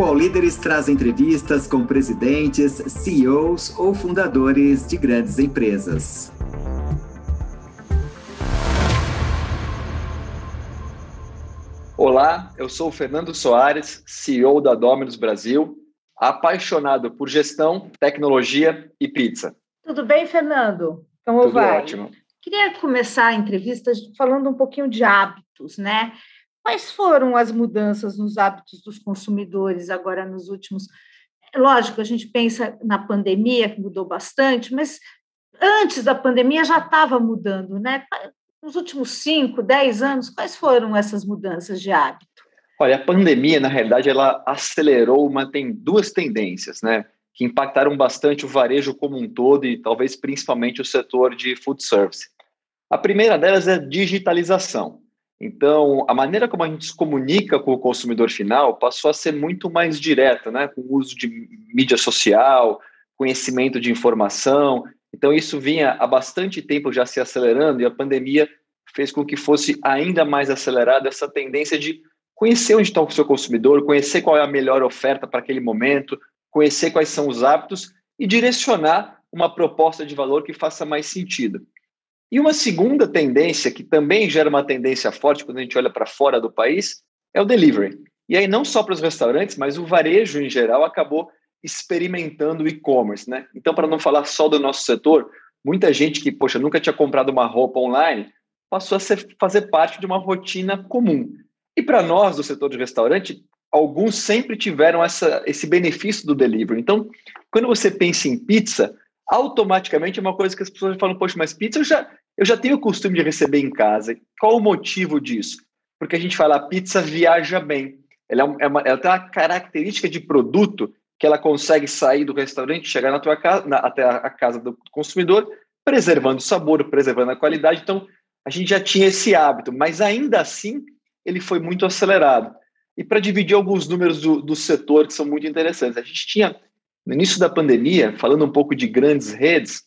O All Líderes traz entrevistas com presidentes, CEOs ou fundadores de grandes empresas. Olá, eu sou o Fernando Soares, CEO da Dominus Brasil, apaixonado por gestão, tecnologia e pizza. Tudo bem, Fernando? Como Tudo vai? ótimo. Queria começar a entrevista falando um pouquinho de hábitos, né? Quais foram as mudanças nos hábitos dos consumidores agora nos últimos? Lógico, a gente pensa na pandemia, que mudou bastante, mas antes da pandemia já estava mudando, né? Nos últimos 5, 10 anos, quais foram essas mudanças de hábito? Olha, a pandemia, na realidade, ela acelerou uma tem duas tendências, né? Que impactaram bastante o varejo como um todo e talvez principalmente o setor de food service. A primeira delas é digitalização. Então, a maneira como a gente se comunica com o consumidor final passou a ser muito mais direta, né? Com o uso de mídia social, conhecimento de informação. Então, isso vinha há bastante tempo já se acelerando e a pandemia fez com que fosse ainda mais acelerada essa tendência de conhecer onde está o seu consumidor, conhecer qual é a melhor oferta para aquele momento, conhecer quais são os hábitos e direcionar uma proposta de valor que faça mais sentido. E uma segunda tendência, que também gera uma tendência forte quando a gente olha para fora do país, é o delivery. E aí, não só para os restaurantes, mas o varejo em geral acabou experimentando o e-commerce. Né? Então, para não falar só do nosso setor, muita gente que, poxa, nunca tinha comprado uma roupa online, passou a ser, fazer parte de uma rotina comum. E para nós, do setor de restaurante, alguns sempre tiveram essa, esse benefício do delivery. Então, quando você pensa em pizza, automaticamente é uma coisa que as pessoas falam, poxa, mas pizza eu já, eu já tenho o costume de receber em casa. Qual o motivo disso? Porque a gente fala, a pizza viaja bem. Ela, é uma, ela tem uma característica de produto que ela consegue sair do restaurante, chegar na tua casa, na, até a casa do consumidor, preservando o sabor, preservando a qualidade. Então, a gente já tinha esse hábito, mas ainda assim ele foi muito acelerado. E para dividir alguns números do, do setor que são muito interessantes, a gente tinha no início da pandemia, falando um pouco de grandes redes,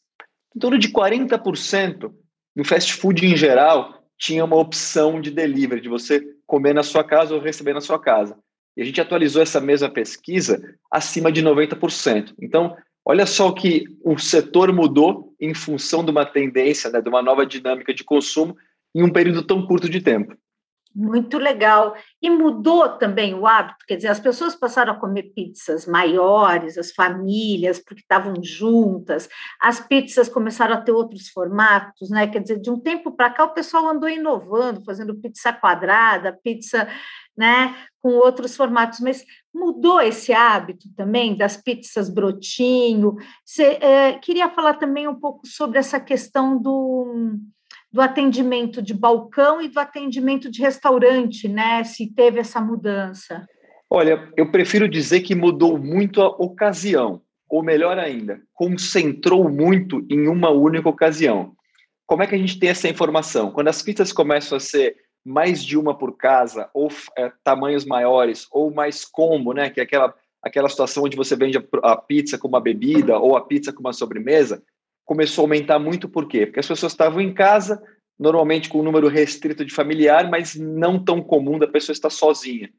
em torno de 40% no fast food em geral tinha uma opção de delivery, de você comer na sua casa ou receber na sua casa. E a gente atualizou essa mesma pesquisa acima de 90%. Então, olha só o que o setor mudou em função de uma tendência, né, de uma nova dinâmica de consumo em um período tão curto de tempo. Muito legal. E mudou também o hábito, quer dizer, as pessoas passaram a comer pizzas maiores, as famílias, porque estavam juntas, as pizzas começaram a ter outros formatos, né? Quer dizer, de um tempo para cá o pessoal andou inovando, fazendo pizza quadrada, pizza, né, com outros formatos, mas mudou esse hábito também das pizzas brotinho. Você é, queria falar também um pouco sobre essa questão do do atendimento de balcão e do atendimento de restaurante, né? Se teve essa mudança. Olha, eu prefiro dizer que mudou muito a ocasião, ou melhor ainda, concentrou muito em uma única ocasião. Como é que a gente tem essa informação? Quando as pizzas começam a ser mais de uma por casa, ou é, tamanhos maiores, ou mais combo, né? Que é aquela, aquela situação onde você vende a, a pizza com uma bebida ou a pizza com uma sobremesa, começou a aumentar muito, por quê? Porque as pessoas estavam em casa, normalmente com um número restrito de familiar, mas não tão comum da pessoa estar sozinha.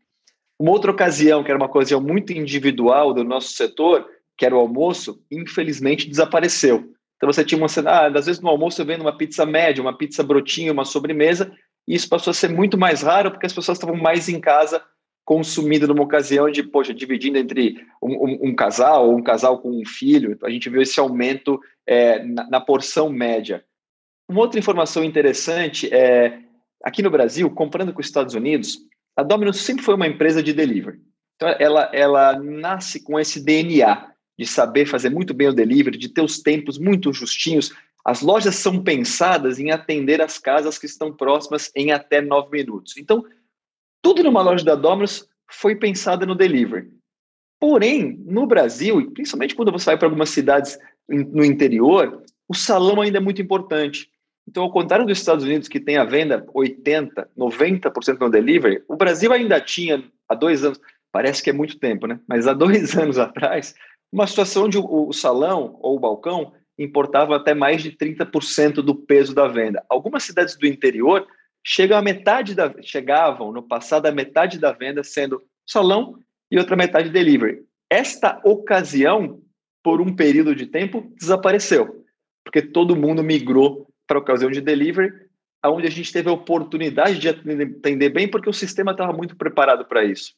Uma outra ocasião, que era uma ocasião muito individual do nosso setor, que era o almoço, infelizmente desapareceu. Então você tinha uma cena, ah, às vezes no almoço eu vendo uma pizza média, uma pizza brotinha, uma sobremesa, e isso passou a ser muito mais raro porque as pessoas estavam mais em casa consumindo numa ocasião de, poxa, dividindo entre um, um, um casal ou um casal com um filho. A gente viu esse aumento é, na, na, porção média. Uma outra informação interessante é, aqui no Brasil, comparando com os Estados Unidos, a Domino's sempre foi uma empresa de delivery. Então, ela, ela nasce com esse DNA de saber fazer muito bem o delivery, de ter os tempos muito justinhos. As lojas são pensadas em atender as casas que estão próximas em até nove minutos. Então, tudo numa loja da Domino's foi pensado no delivery. Porém, no Brasil, principalmente quando você vai para algumas cidades no interior, o salão ainda é muito importante. Então, ao contrário dos Estados Unidos, que tem a venda 80%, 90% no delivery, o Brasil ainda tinha, há dois anos, parece que é muito tempo, né? Mas há dois anos atrás, uma situação onde o salão ou o balcão importava até mais de 30% do peso da venda. Algumas cidades do interior chegam a metade da, chegavam no passado a metade da venda sendo salão e outra metade delivery. Esta ocasião, por um período de tempo, desapareceu, porque todo mundo migrou para a ocasião de delivery, onde a gente teve a oportunidade de atender bem, porque o sistema estava muito preparado para isso.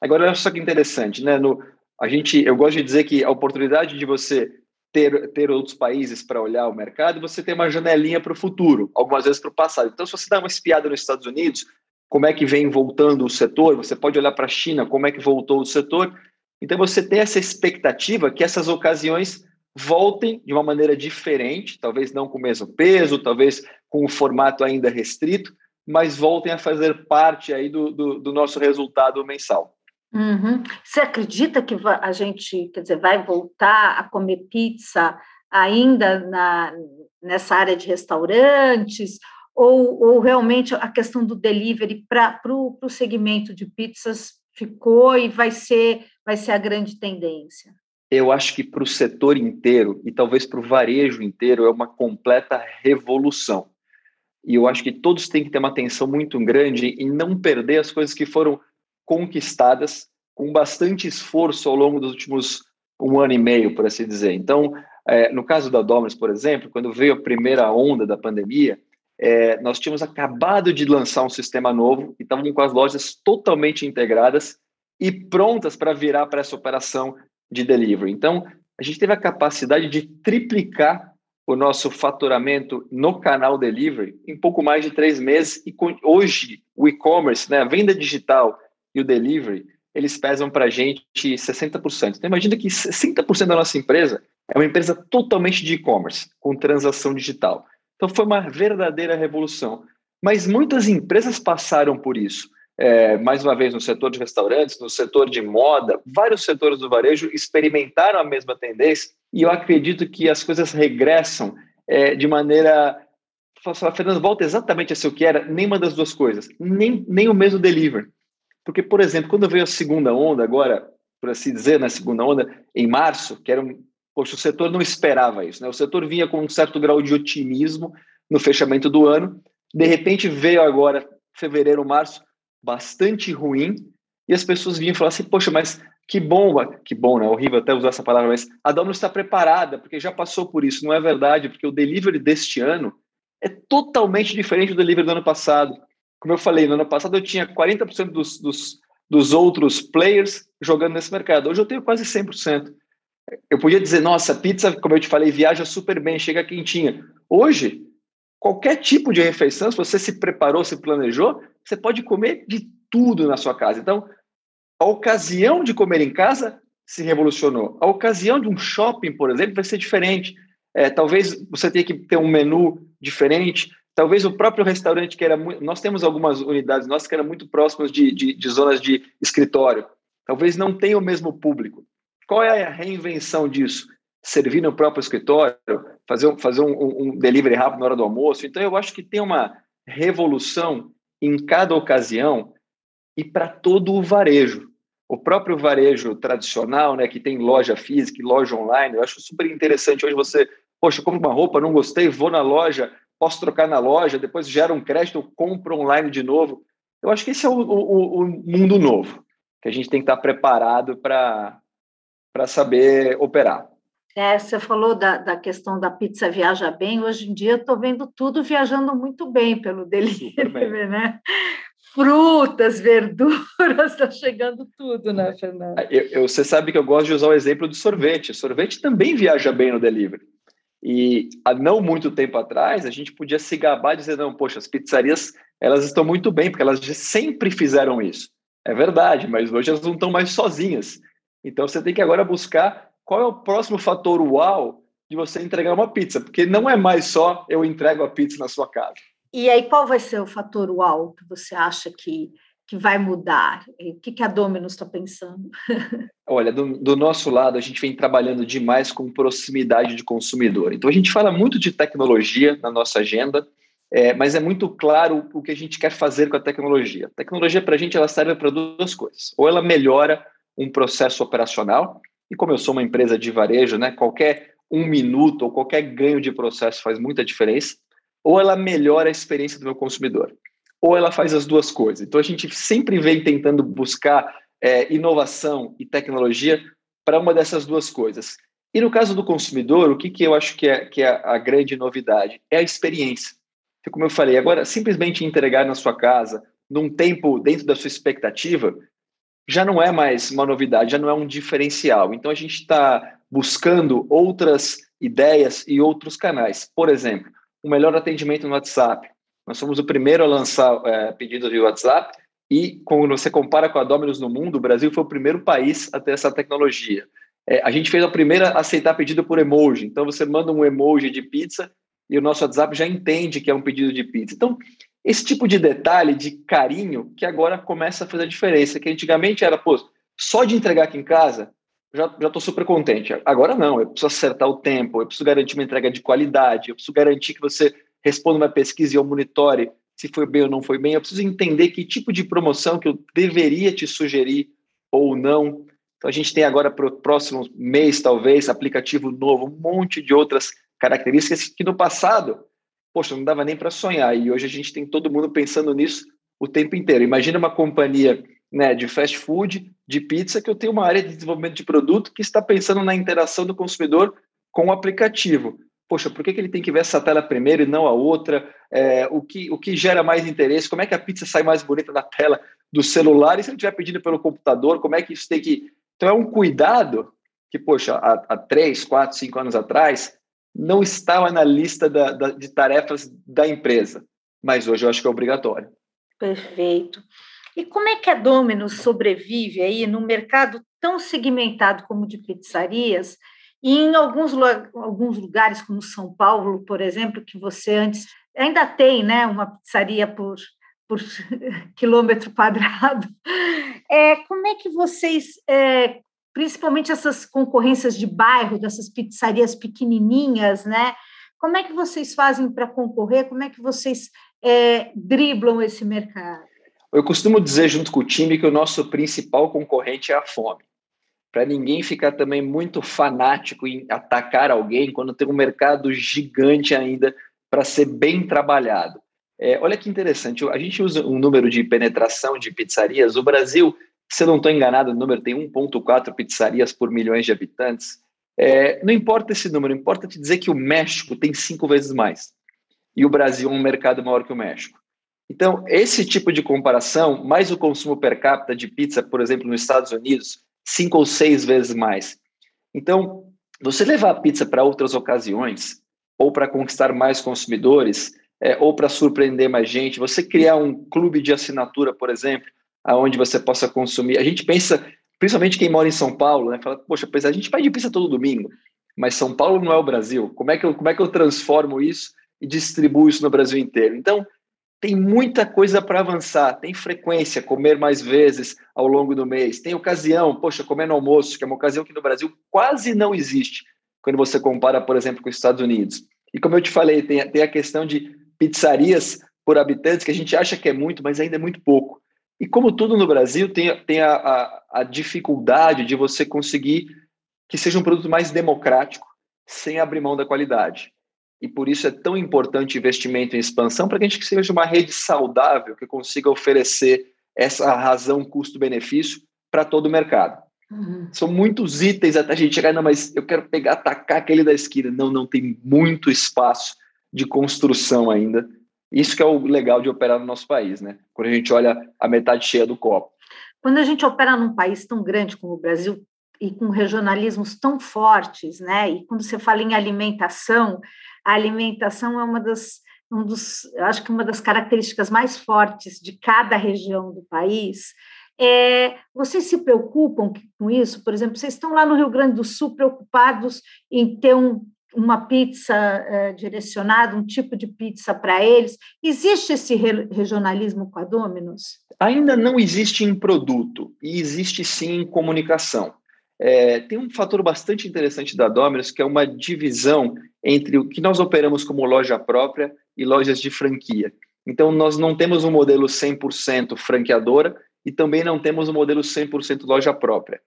Agora, olha só que interessante, né? No, a gente, eu gosto de dizer que a oportunidade de você ter, ter outros países para olhar o mercado, você tem uma janelinha para o futuro, algumas vezes para o passado. Então, se você dá uma espiada nos Estados Unidos, como é que vem voltando o setor, você pode olhar para a China, como é que voltou o setor. Então, você tem essa expectativa que essas ocasiões voltem de uma maneira diferente, talvez não com o mesmo peso, talvez com o formato ainda restrito, mas voltem a fazer parte aí do, do, do nosso resultado mensal. Uhum. Você acredita que a gente, quer dizer, vai voltar a comer pizza ainda na, nessa área de restaurantes? Ou, ou realmente a questão do delivery para o segmento de pizzas ficou e vai ser, vai ser a grande tendência? Eu acho que para o setor inteiro e talvez para o varejo inteiro é uma completa revolução. E eu acho que todos têm que ter uma atenção muito grande em não perder as coisas que foram conquistadas com bastante esforço ao longo dos últimos um ano e meio, por assim dizer. Então, é, no caso da Domino's, por exemplo, quando veio a primeira onda da pandemia, é, nós tínhamos acabado de lançar um sistema novo e estávamos com as lojas totalmente integradas e prontas para virar para essa operação de delivery. Então, a gente teve a capacidade de triplicar o nosso faturamento no canal delivery em pouco mais de três meses e hoje o e-commerce, né, a venda digital e o delivery, eles pesam para a gente 60%. Então, imagina que 60% da nossa empresa é uma empresa totalmente de e-commerce, com transação digital. Então, foi uma verdadeira revolução. Mas muitas empresas passaram por isso. É, mais uma vez, no setor de restaurantes, no setor de moda, vários setores do varejo experimentaram a mesma tendência e eu acredito que as coisas regressam é, de maneira. Fernando, volta exatamente a ser o que era, nenhuma das duas coisas, nem, nem o mesmo delivery. Porque, por exemplo, quando veio a segunda onda, agora, por assim dizer, na segunda onda, em março, que era um. Poxa, o setor não esperava isso, né? O setor vinha com um certo grau de otimismo no fechamento do ano, de repente veio agora, fevereiro, março, bastante ruim, e as pessoas vinham falar assim: poxa, mas que bom, que bom, né? Horrível até usar essa palavra, mas a Domino's está preparada, porque já passou por isso. Não é verdade, porque o delivery deste ano é totalmente diferente do delivery do ano passado como eu falei, no ano passado eu tinha 40% dos, dos, dos outros players jogando nesse mercado. Hoje eu tenho quase 100%. Eu podia dizer, nossa, pizza, como eu te falei, viaja super bem, chega quentinha. Hoje, qualquer tipo de refeição, se você se preparou, se planejou, você pode comer de tudo na sua casa. Então, a ocasião de comer em casa se revolucionou. A ocasião de um shopping, por exemplo, vai ser diferente. É, talvez você tenha que ter um menu diferente. Talvez o próprio restaurante que era muito. Nós temos algumas unidades nossas que eram muito próximas de, de, de zonas de escritório. Talvez não tenha o mesmo público. Qual é a reinvenção disso? Servir no próprio escritório, fazer, fazer um, um delivery rápido na hora do almoço. Então, eu acho que tem uma revolução em cada ocasião e para todo o varejo. O próprio varejo tradicional, né, que tem loja física loja online, eu acho super interessante. Hoje você, poxa, compro uma roupa, não gostei, vou na loja, posso trocar na loja, depois gera um crédito, compro online de novo. Eu acho que esse é o, o, o mundo novo, que a gente tem que estar preparado para saber operar. É, você falou da, da questão da pizza viaja bem. Hoje em dia eu estou vendo tudo viajando muito bem pelo delivery, né? Frutas, verduras, está chegando tudo, né, Fernando? Eu, eu, você sabe que eu gosto de usar o exemplo do sorvete. Sorvete também viaja bem no delivery. E há não muito tempo atrás, a gente podia se gabar dizer, não, poxa, as pizzarias elas estão muito bem, porque elas sempre fizeram isso. É verdade, mas hoje elas não estão mais sozinhas. Então você tem que agora buscar qual é o próximo fator uau de você entregar uma pizza, porque não é mais só eu entrego a pizza na sua casa. E aí, qual vai ser o fator uau que você acha que que vai mudar? O que, que a Dominus está pensando? Olha, do, do, nosso lado, a gente vem trabalhando demais com proximidade de consumidor. Então, a gente fala muito de tecnologia na nossa agenda, é, mas é muito claro o que a gente quer fazer com a tecnologia. A tecnologia, para a gente, ela serve para duas coisas. Ou ela melhora um processo operacional, e como eu sou uma empresa de varejo, né, qualquer um minuto ou qualquer ganho de processo faz muita diferença, ou ela melhora a experiência do meu consumidor ou ela faz as duas coisas. Então a gente sempre vem tentando buscar é, inovação e tecnologia para uma dessas duas coisas. E no caso do consumidor, o que, que eu acho que é, que é a grande novidade? É a experiência. Como eu falei, agora, simplesmente entregar na sua casa, num tempo dentro da sua expectativa, já não é mais uma novidade, já não é um diferencial. Então, a gente está buscando outras ideias e outros canais. Por exemplo, um melhor atendimento no WhatsApp. Nós somos o primeiro a lançar é, pedidos de WhatsApp e quando você compara com a Domino's no mundo, o Brasil foi o primeiro país a ter essa tecnologia. É, a gente fez a primeira a aceitar pedido por emoji. Então, você manda um emoji de pizza e o nosso WhatsApp já entende que é um pedido de pizza. Então, esse tipo de detalhe, de carinho, que agora começa a fazer a diferença. Que antigamente era, pô, só de entregar aqui em casa, já estou super contente. Agora não, eu preciso acertar o tempo, eu preciso garantir uma entrega de qualidade, eu preciso garantir que você responda uma pesquisa e eu monitore se foi bem ou não foi bem. Eu preciso entender que tipo de promoção que eu deveria te sugerir ou não. Então a gente tem agora para o próximo mês, talvez, aplicativo novo, um monte de outras características que no passado, poxa, não dava nem para sonhar. E hoje a gente tem todo mundo pensando nisso o tempo inteiro. Imagina uma companhia né, de fast food, de pizza, que eu tenho uma área de desenvolvimento de produto que está pensando na interação do consumidor com o aplicativo. Poxa, por que, que ele tem que ver essa tela primeiro e não a outra? É, o, que, o que gera mais interesse? Como é que a pizza sai mais bonita na tela do celular? E se ele estiver pedindo pelo computador, como é que isso tem que. Então, é um cuidado que, poxa, há, há três, quatro, cinco anos atrás, não estava na lista da, da, de tarefas da empresa, mas hoje eu acho que é obrigatório. Perfeito. E como é que a Domino's sobrevive aí num mercado tão segmentado como o de pizzarias? E em alguns, alguns lugares, como São Paulo, por exemplo, que você antes ainda tem né, uma pizzaria por, por quilômetro quadrado. É, como é que vocês é, principalmente essas concorrências de bairro, dessas pizzarias pequenininhas, né? Como é que vocês fazem para concorrer? Como é que vocês é, driblam esse mercado? Eu costumo dizer junto com o time que o nosso principal concorrente é a fome. Para ninguém ficar também muito fanático em atacar alguém quando tem um mercado gigante ainda para ser bem trabalhado. É, olha que interessante, a gente usa um número de penetração de pizzarias. O Brasil se eu não estou enganado, o número tem 1,4 pizzarias por milhões de habitantes. É, não importa esse número, importa te dizer que o México tem cinco vezes mais. E o Brasil é um mercado maior que o México. Então, esse tipo de comparação, mais o consumo per capita de pizza, por exemplo, nos Estados Unidos, cinco ou seis vezes mais. Então, você levar a pizza para outras ocasiões, ou para conquistar mais consumidores, é, ou para surpreender mais gente, você criar um clube de assinatura, por exemplo, aonde você possa consumir. A gente pensa, principalmente quem mora em São Paulo, né? Fala, poxa, pois a gente pede pizza todo domingo, mas São Paulo não é o Brasil. Como é que eu, como é que eu transformo isso e distribuo isso no Brasil inteiro? Então, tem muita coisa para avançar. Tem frequência, comer mais vezes ao longo do mês. Tem ocasião, poxa, comer no almoço, que é uma ocasião que no Brasil quase não existe quando você compara, por exemplo, com os Estados Unidos. E como eu te falei, tem, tem a questão de pizzarias por habitantes, que a gente acha que é muito, mas ainda é muito pouco. E como tudo no Brasil, tem, tem a, a, a dificuldade de você conseguir que seja um produto mais democrático, sem abrir mão da qualidade. E por isso é tão importante investimento em expansão para que a gente seja uma rede saudável que consiga oferecer essa razão custo-benefício para todo o mercado. Uhum. São muitos itens até a gente chegar, não, mas eu quero pegar, atacar aquele da esquina. Não, não tem muito espaço de construção ainda isso que é o legal de operar no nosso país, né? Quando a gente olha a metade cheia do copo. Quando a gente opera num país tão grande como o Brasil e com regionalismos tão fortes, né? E quando você fala em alimentação, a alimentação é uma das um dos, acho que uma das características mais fortes de cada região do país. É, vocês se preocupam com isso? Por exemplo, vocês estão lá no Rio Grande do Sul preocupados em ter um uma pizza é, direcionada, um tipo de pizza para eles? Existe esse re regionalismo com a Domino's? Ainda não existe em produto, e existe sim em comunicação. É, tem um fator bastante interessante da Domino's, que é uma divisão entre o que nós operamos como loja própria e lojas de franquia. Então, nós não temos um modelo 100% franqueadora e também não temos um modelo 100% loja própria.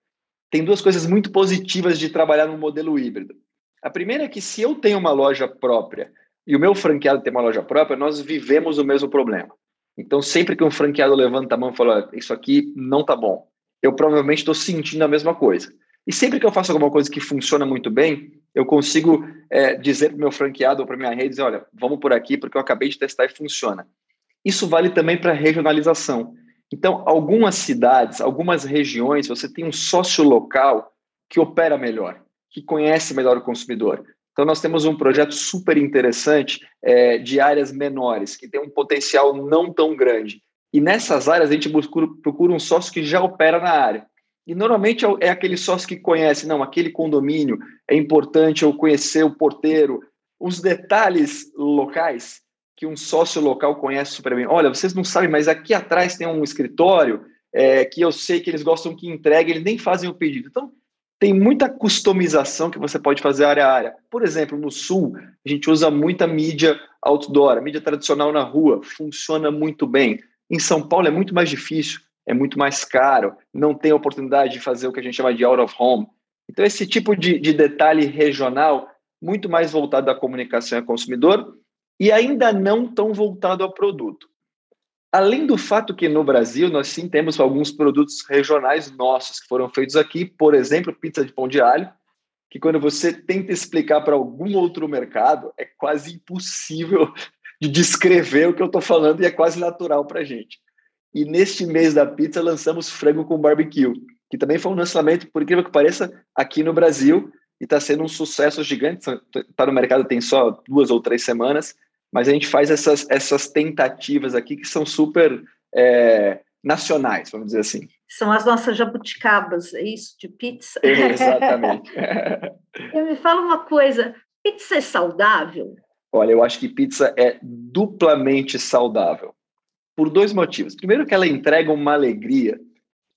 Tem duas coisas muito positivas de trabalhar no modelo híbrido. A primeira é que se eu tenho uma loja própria e o meu franqueado tem uma loja própria, nós vivemos o mesmo problema. Então, sempre que um franqueado levanta a mão e fala, isso aqui não tá bom, eu provavelmente estou sentindo a mesma coisa. E sempre que eu faço alguma coisa que funciona muito bem, eu consigo é, dizer para o meu franqueado ou para minha rede, dizer, olha, vamos por aqui porque eu acabei de testar e funciona. Isso vale também para regionalização. Então, algumas cidades, algumas regiões, você tem um sócio local que opera melhor, que conhece melhor o consumidor. Então, nós temos um projeto super interessante é, de áreas menores, que tem um potencial não tão grande. E nessas áreas, a gente procura, procura um sócio que já opera na área. E normalmente é, é aquele sócio que conhece, não, aquele condomínio é importante eu conhecer o porteiro, os detalhes locais que um sócio local conhece super bem. Olha, vocês não sabem, mas aqui atrás tem um escritório é, que eu sei que eles gostam que entregue, eles nem fazem o pedido. Então, tem muita customização que você pode fazer área a área. Por exemplo, no Sul, a gente usa muita mídia outdoor, mídia tradicional na rua, funciona muito bem. Em São Paulo é muito mais difícil é muito mais caro, não tem oportunidade de fazer o que a gente chama de out of home. Então, esse tipo de, de detalhe regional, muito mais voltado à comunicação ao consumidor e ainda não tão voltado ao produto. Além do fato que no Brasil nós sim temos alguns produtos regionais nossos que foram feitos aqui, por exemplo, pizza de pão de alho, que quando você tenta explicar para algum outro mercado, é quase impossível de descrever o que eu estou falando e é quase natural para a gente. E neste mês da pizza lançamos frango com barbecue, que também foi um lançamento, por incrível que pareça, aqui no Brasil e está sendo um sucesso gigante. Está no mercado tem só duas ou três semanas, mas a gente faz essas, essas tentativas aqui que são super é, nacionais, vamos dizer assim. São as nossas jabuticabas, é isso, de pizza? exatamente. Eu me fala uma coisa, pizza é saudável? Olha, eu acho que pizza é duplamente saudável por dois motivos. Primeiro, que ela entrega uma alegria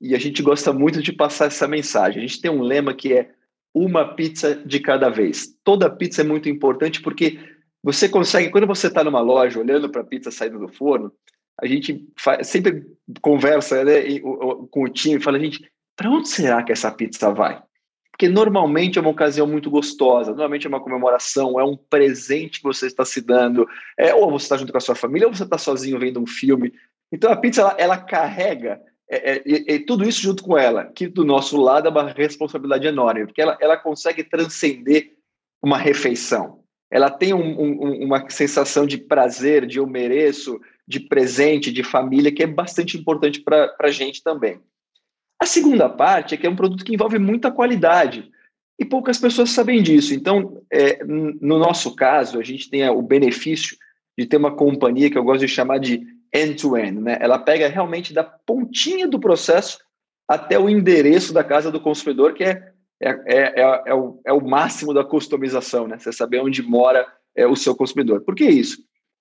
e a gente gosta muito de passar essa mensagem. A gente tem um lema que é uma pizza de cada vez. Toda pizza é muito importante porque você consegue, quando você está numa loja olhando para a pizza saindo do forno, a gente faz, sempre conversa né, com o time e fala, gente, para onde será que essa pizza vai? Porque normalmente é uma ocasião muito gostosa, normalmente é uma comemoração, é um presente que você está se dando, é, ou você está junto com a sua família, ou você está sozinho vendo um filme. Então a pizza, ela, ela carrega é, é, é, tudo isso junto com ela, que do nosso lado é uma responsabilidade enorme, porque ela, ela consegue transcender uma refeição. Ela tem um, um, uma sensação de prazer, de eu mereço, de presente, de família, que é bastante importante para a gente também. A segunda parte é que é um produto que envolve muita qualidade e poucas pessoas sabem disso. Então, é, no nosso caso, a gente tem o benefício de ter uma companhia que eu gosto de chamar de end-to-end. -end, né? Ela pega realmente da pontinha do processo até o endereço da casa do consumidor, que é, é, é, é, é o, é o máximo da customização, né? Você saber onde mora é, o seu consumidor. Por que isso?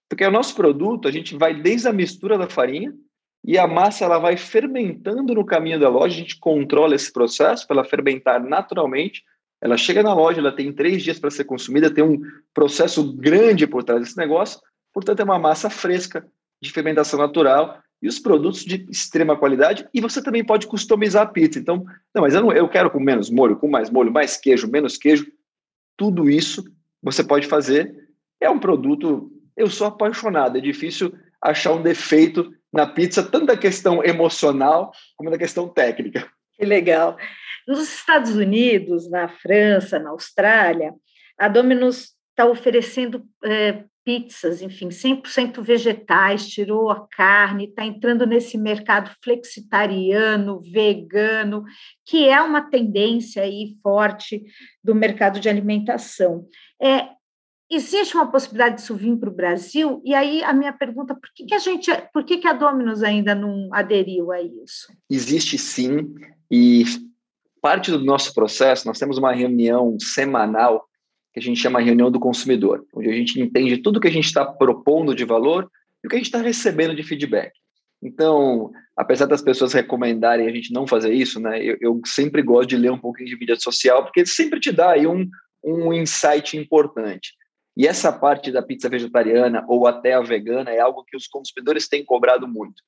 Porque o nosso produto, a gente vai desde a mistura da farinha e a massa ela vai fermentando no caminho da loja, a gente controla esse processo para ela fermentar naturalmente. Ela chega na loja, ela tem três dias para ser consumida, tem um processo grande por trás desse negócio, portanto, é uma massa fresca, de fermentação natural e os produtos de extrema qualidade. E você também pode customizar a pizza. Então, não, mas eu, não, eu quero com menos molho, com mais molho, mais queijo, menos queijo. Tudo isso você pode fazer. É um produto, eu sou apaixonado, é difícil achar um defeito na pizza, tanto da questão emocional como da questão técnica. Que legal. Nos Estados Unidos, na França, na Austrália, a Domino's está oferecendo é, pizzas, enfim, 100% vegetais, tirou a carne, está entrando nesse mercado flexitariano, vegano, que é uma tendência aí forte do mercado de alimentação. É, existe uma possibilidade disso vir para o Brasil? E aí a minha pergunta, por que, que a gente, por que, que a Domino's ainda não aderiu a isso? Existe sim, e parte do nosso processo, nós temos uma reunião semanal que a gente chama reunião do consumidor, onde a gente entende tudo que a gente está propondo de valor e o que a gente está recebendo de feedback. Então, apesar das pessoas recomendarem a gente não fazer isso, né, eu, eu sempre gosto de ler um pouquinho de mídia social, porque sempre te dá aí um, um insight importante. E essa parte da pizza vegetariana ou até a vegana é algo que os consumidores têm cobrado muito.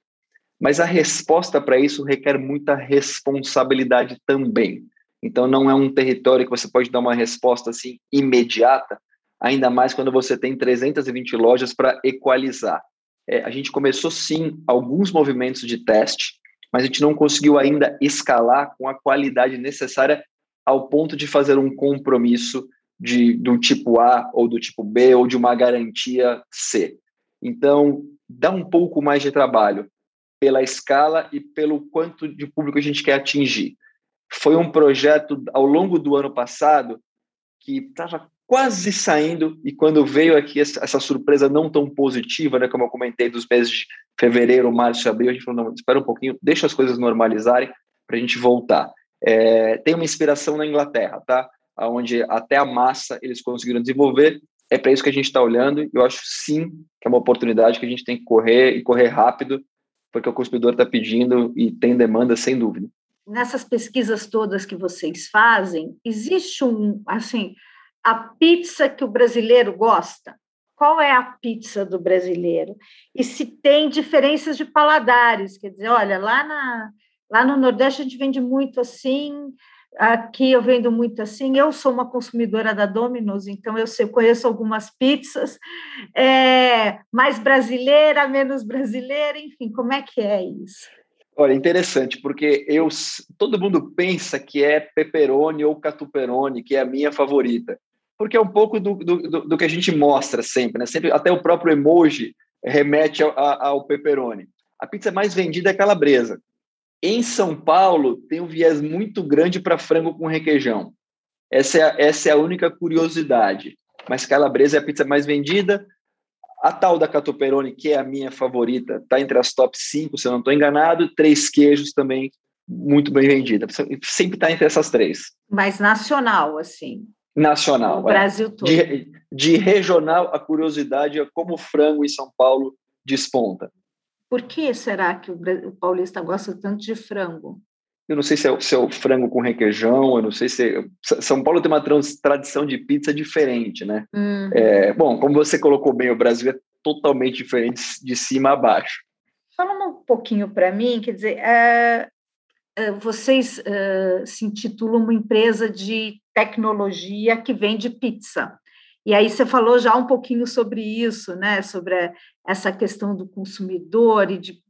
Mas a resposta para isso requer muita responsabilidade também. Então não é um território que você pode dar uma resposta assim imediata, ainda mais quando você tem 320 lojas para equalizar. É, a gente começou sim alguns movimentos de teste. mas a gente não conseguiu ainda escalar com a qualidade necessária ao ponto de fazer um compromisso de, do tipo A ou do tipo B ou de uma garantia C. Então, dá um pouco mais de trabalho pela escala e pelo quanto de público a gente quer atingir. Foi um projeto ao longo do ano passado que estava quase saindo e quando veio aqui essa, surpresa não tão positiva, né, como eu comentei dos meses de fevereiro, março abril, a gente falou, não, espera um pouquinho, deixa as coisas normalizarem para a gente voltar. É, tem uma inspiração na Inglaterra, tá? Onde até a massa eles conseguiram desenvolver. É para isso que a gente está olhando. Eu acho sim que é uma oportunidade que a gente tem que correr e correr rápido, porque o consumidor está pedindo e tem demanda sem dúvida. Nessas pesquisas todas que vocês fazem, existe um assim a pizza que o brasileiro gosta. Qual é a pizza do brasileiro? E se tem diferenças de paladares, quer dizer, olha, lá, na, lá no Nordeste a gente vende muito assim, aqui eu vendo muito assim. Eu sou uma consumidora da Domino's, então eu, sei, conheço algumas pizzas, é, mais brasileira, menos brasileira, enfim, como é que é isso? Olha, interessante, porque eu todo mundo pensa que é pepperoni ou catuperoni, que é a minha favorita porque é um pouco do, do, do, que a gente mostra sempre, né? Sempre, até o próprio emoji remete ao, ao pepperoni. A pizza mais vendida é calabresa. Em São Paulo, tem um viés muito grande para frango com requeijão. Essa é, a, essa é a única curiosidade. Mas calabresa é a pizza mais vendida. A tal da catuperone, que é a minha favorita, está entre as top 5, se eu não estou enganado. Três queijos também muito bem vendida. Sempre está entre essas três. Mas nacional, assim nacional. O é. Brasil todo. De, de, regional, a curiosidade é como o frango em São Paulo desponta. Por que será que o, paulista gosta tanto de frango? Eu não sei se é, se é o frango com requeijão, eu não sei se. É, São Paulo tem uma tradição de pizza diferente, né? Hum. É, bom, como você colocou bem, o Brasil é totalmente diferente de cima a baixo. Falando um pouquinho para mim, quer dizer, é, é, vocês uh, se intitulam uma empresa de tecnologia que vende pizza. E aí você falou já um pouquinho sobre isso, né? Sobre essa questão do consumidor e de,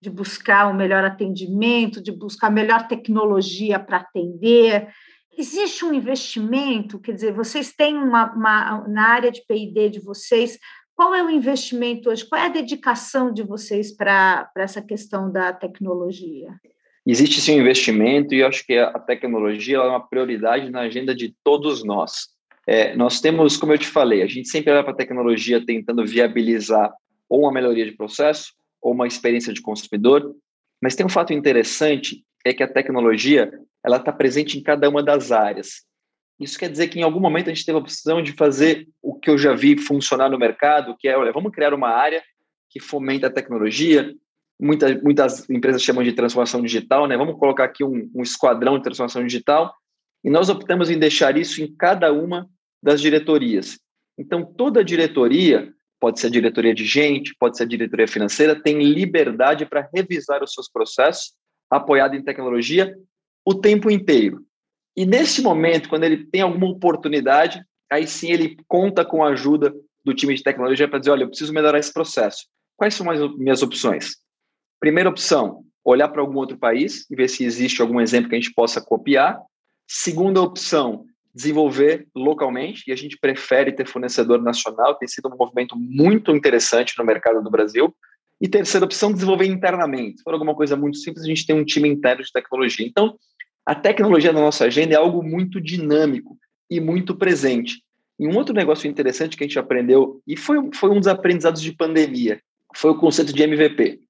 de buscar um melhor atendimento, de buscar melhor tecnologia para atender. Existe um investimento, quer dizer, vocês têm uma, uma na área de P&D de vocês, qual é o investimento hoje? Qual é a dedicação de vocês para essa questão da tecnologia? existe sim um investimento e acho que a tecnologia é uma prioridade na agenda de todos nós. É, nós temos, como eu te falei, a gente sempre olha para a tecnologia tentando viabilizar ou uma melhoria de processo ou uma experiência de consumidor, mas tem um fato interessante é que a tecnologia ela está presente em cada uma das áreas. Isso quer dizer que em algum momento a gente teve a opção de fazer o que eu já vi funcionar no mercado, que é, olha, vamos criar uma área que fomenta a tecnologia, muitas, muitas empresas chamam de transformação digital, né? Vamos colocar aqui um, um esquadrão de transformação digital e nós optamos em deixar isso em cada uma das diretorias. Então, toda diretoria, pode ser a diretoria de gente, pode ser a diretoria financeira, tem liberdade para revisar os seus processos, apoiado em tecnologia, o tempo inteiro. E nesse momento, quando ele tem alguma oportunidade, aí sim ele conta com a ajuda do time de tecnologia para dizer, olha, eu preciso melhorar esse processo. Quais são as minhas opções? Primeira opção, olhar para algum outro país e ver se existe algum exemplo que a gente possa copiar. Segunda opção, desenvolver localmente, e a gente prefere ter fornecedor nacional, tem sido um movimento muito interessante no mercado do Brasil. E terceira opção, desenvolver internamente. For alguma coisa muito simples, a gente tem um time interno de tecnologia. Então, a tecnologia na nossa agenda é algo muito dinâmico e muito presente. E um outro negócio interessante que a gente aprendeu, e foi, foi um dos aprendizados de pandemia, foi o conceito de MVP.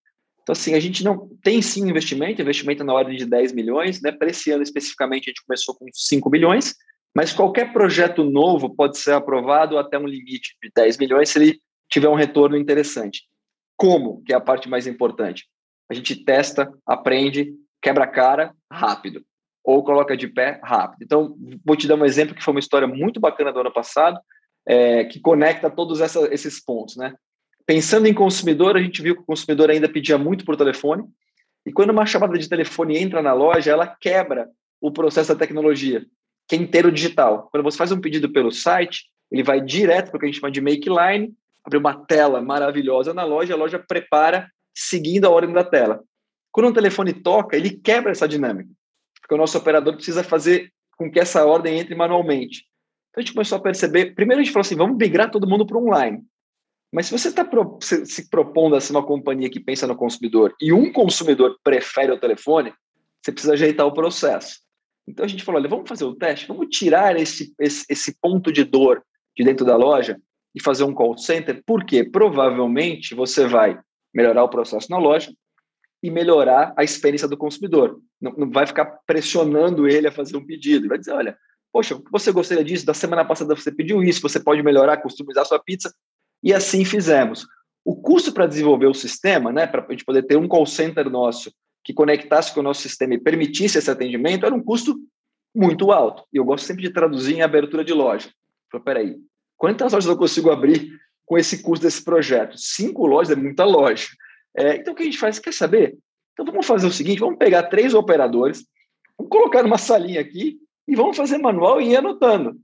Então, assim, a gente não tem sim investimento, investimento na ordem de 10 milhões, né? Para esse ano especificamente, a gente começou com 5 milhões, mas qualquer projeto novo pode ser aprovado até um limite de 10 milhões se ele tiver um retorno interessante. Como? Que é a parte mais importante. A gente testa, aprende, quebra a cara rápido, ou coloca de pé rápido. Então, vou te dar um exemplo que foi uma história muito bacana do ano passado, é, que conecta todos essa, esses pontos, né? Pensando em consumidor, a gente viu que o consumidor ainda pedia muito por telefone, e quando uma chamada de telefone entra na loja, ela quebra o processo da tecnologia, que é inteiro digital. Quando você faz um pedido pelo site, ele vai direto para o que a gente chama de make line, abre uma tela maravilhosa na loja, a loja prepara seguindo a ordem da tela. Quando um telefone toca, ele quebra essa dinâmica, porque o nosso operador precisa fazer com que essa ordem entre manualmente. Então a gente começou a perceber, primeiro a gente falou assim, vamos migrar todo mundo para online. Mas se você está pro, se, se propondo a ser uma companhia que pensa no consumidor e um consumidor prefere o telefone, você precisa ajeitar o processo. Então a gente falou, olha, vamos fazer o teste, vamos tirar esse, esse, esse ponto de dor de dentro da loja e fazer um call center, porque provavelmente você vai melhorar o processo na loja e melhorar a experiência do consumidor. Não, não vai ficar pressionando ele a fazer um pedido. Vai dizer, olha, poxa, você gostaria disso? Da semana passada você pediu isso, você pode melhorar, customizar sua pizza. E assim fizemos. O custo para desenvolver o sistema, né, para a gente poder ter um call center nosso que conectasse com o nosso sistema e permitisse esse atendimento, era um custo muito alto. E eu gosto sempre de traduzir em abertura de loja. Falei, peraí, quantas lojas eu consigo abrir com esse custo desse projeto? Cinco lojas é muita loja. É, então, o que a gente faz? Quer saber? Então, vamos fazer o seguinte: vamos pegar três operadores, vamos colocar numa salinha aqui e vamos fazer manual e ir anotando.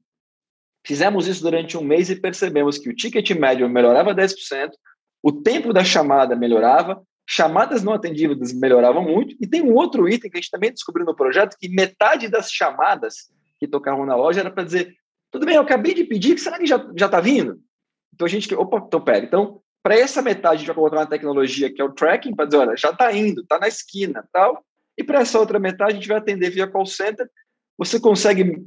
Fizemos isso durante um mês e percebemos que o ticket médio melhorava 10%, o tempo da chamada melhorava, chamadas não atendidas melhoravam muito, e tem um outro item que a gente também descobriu no projeto, que metade das chamadas que tocavam na loja era para dizer, tudo bem, eu acabei de pedir, será que já está vindo? Então a gente, opa, então pera, então para essa metade a gente vai colocar uma tecnologia que é o tracking, para dizer, olha, já está indo, está na esquina, tal, e para essa outra metade a gente vai atender via call center, você consegue,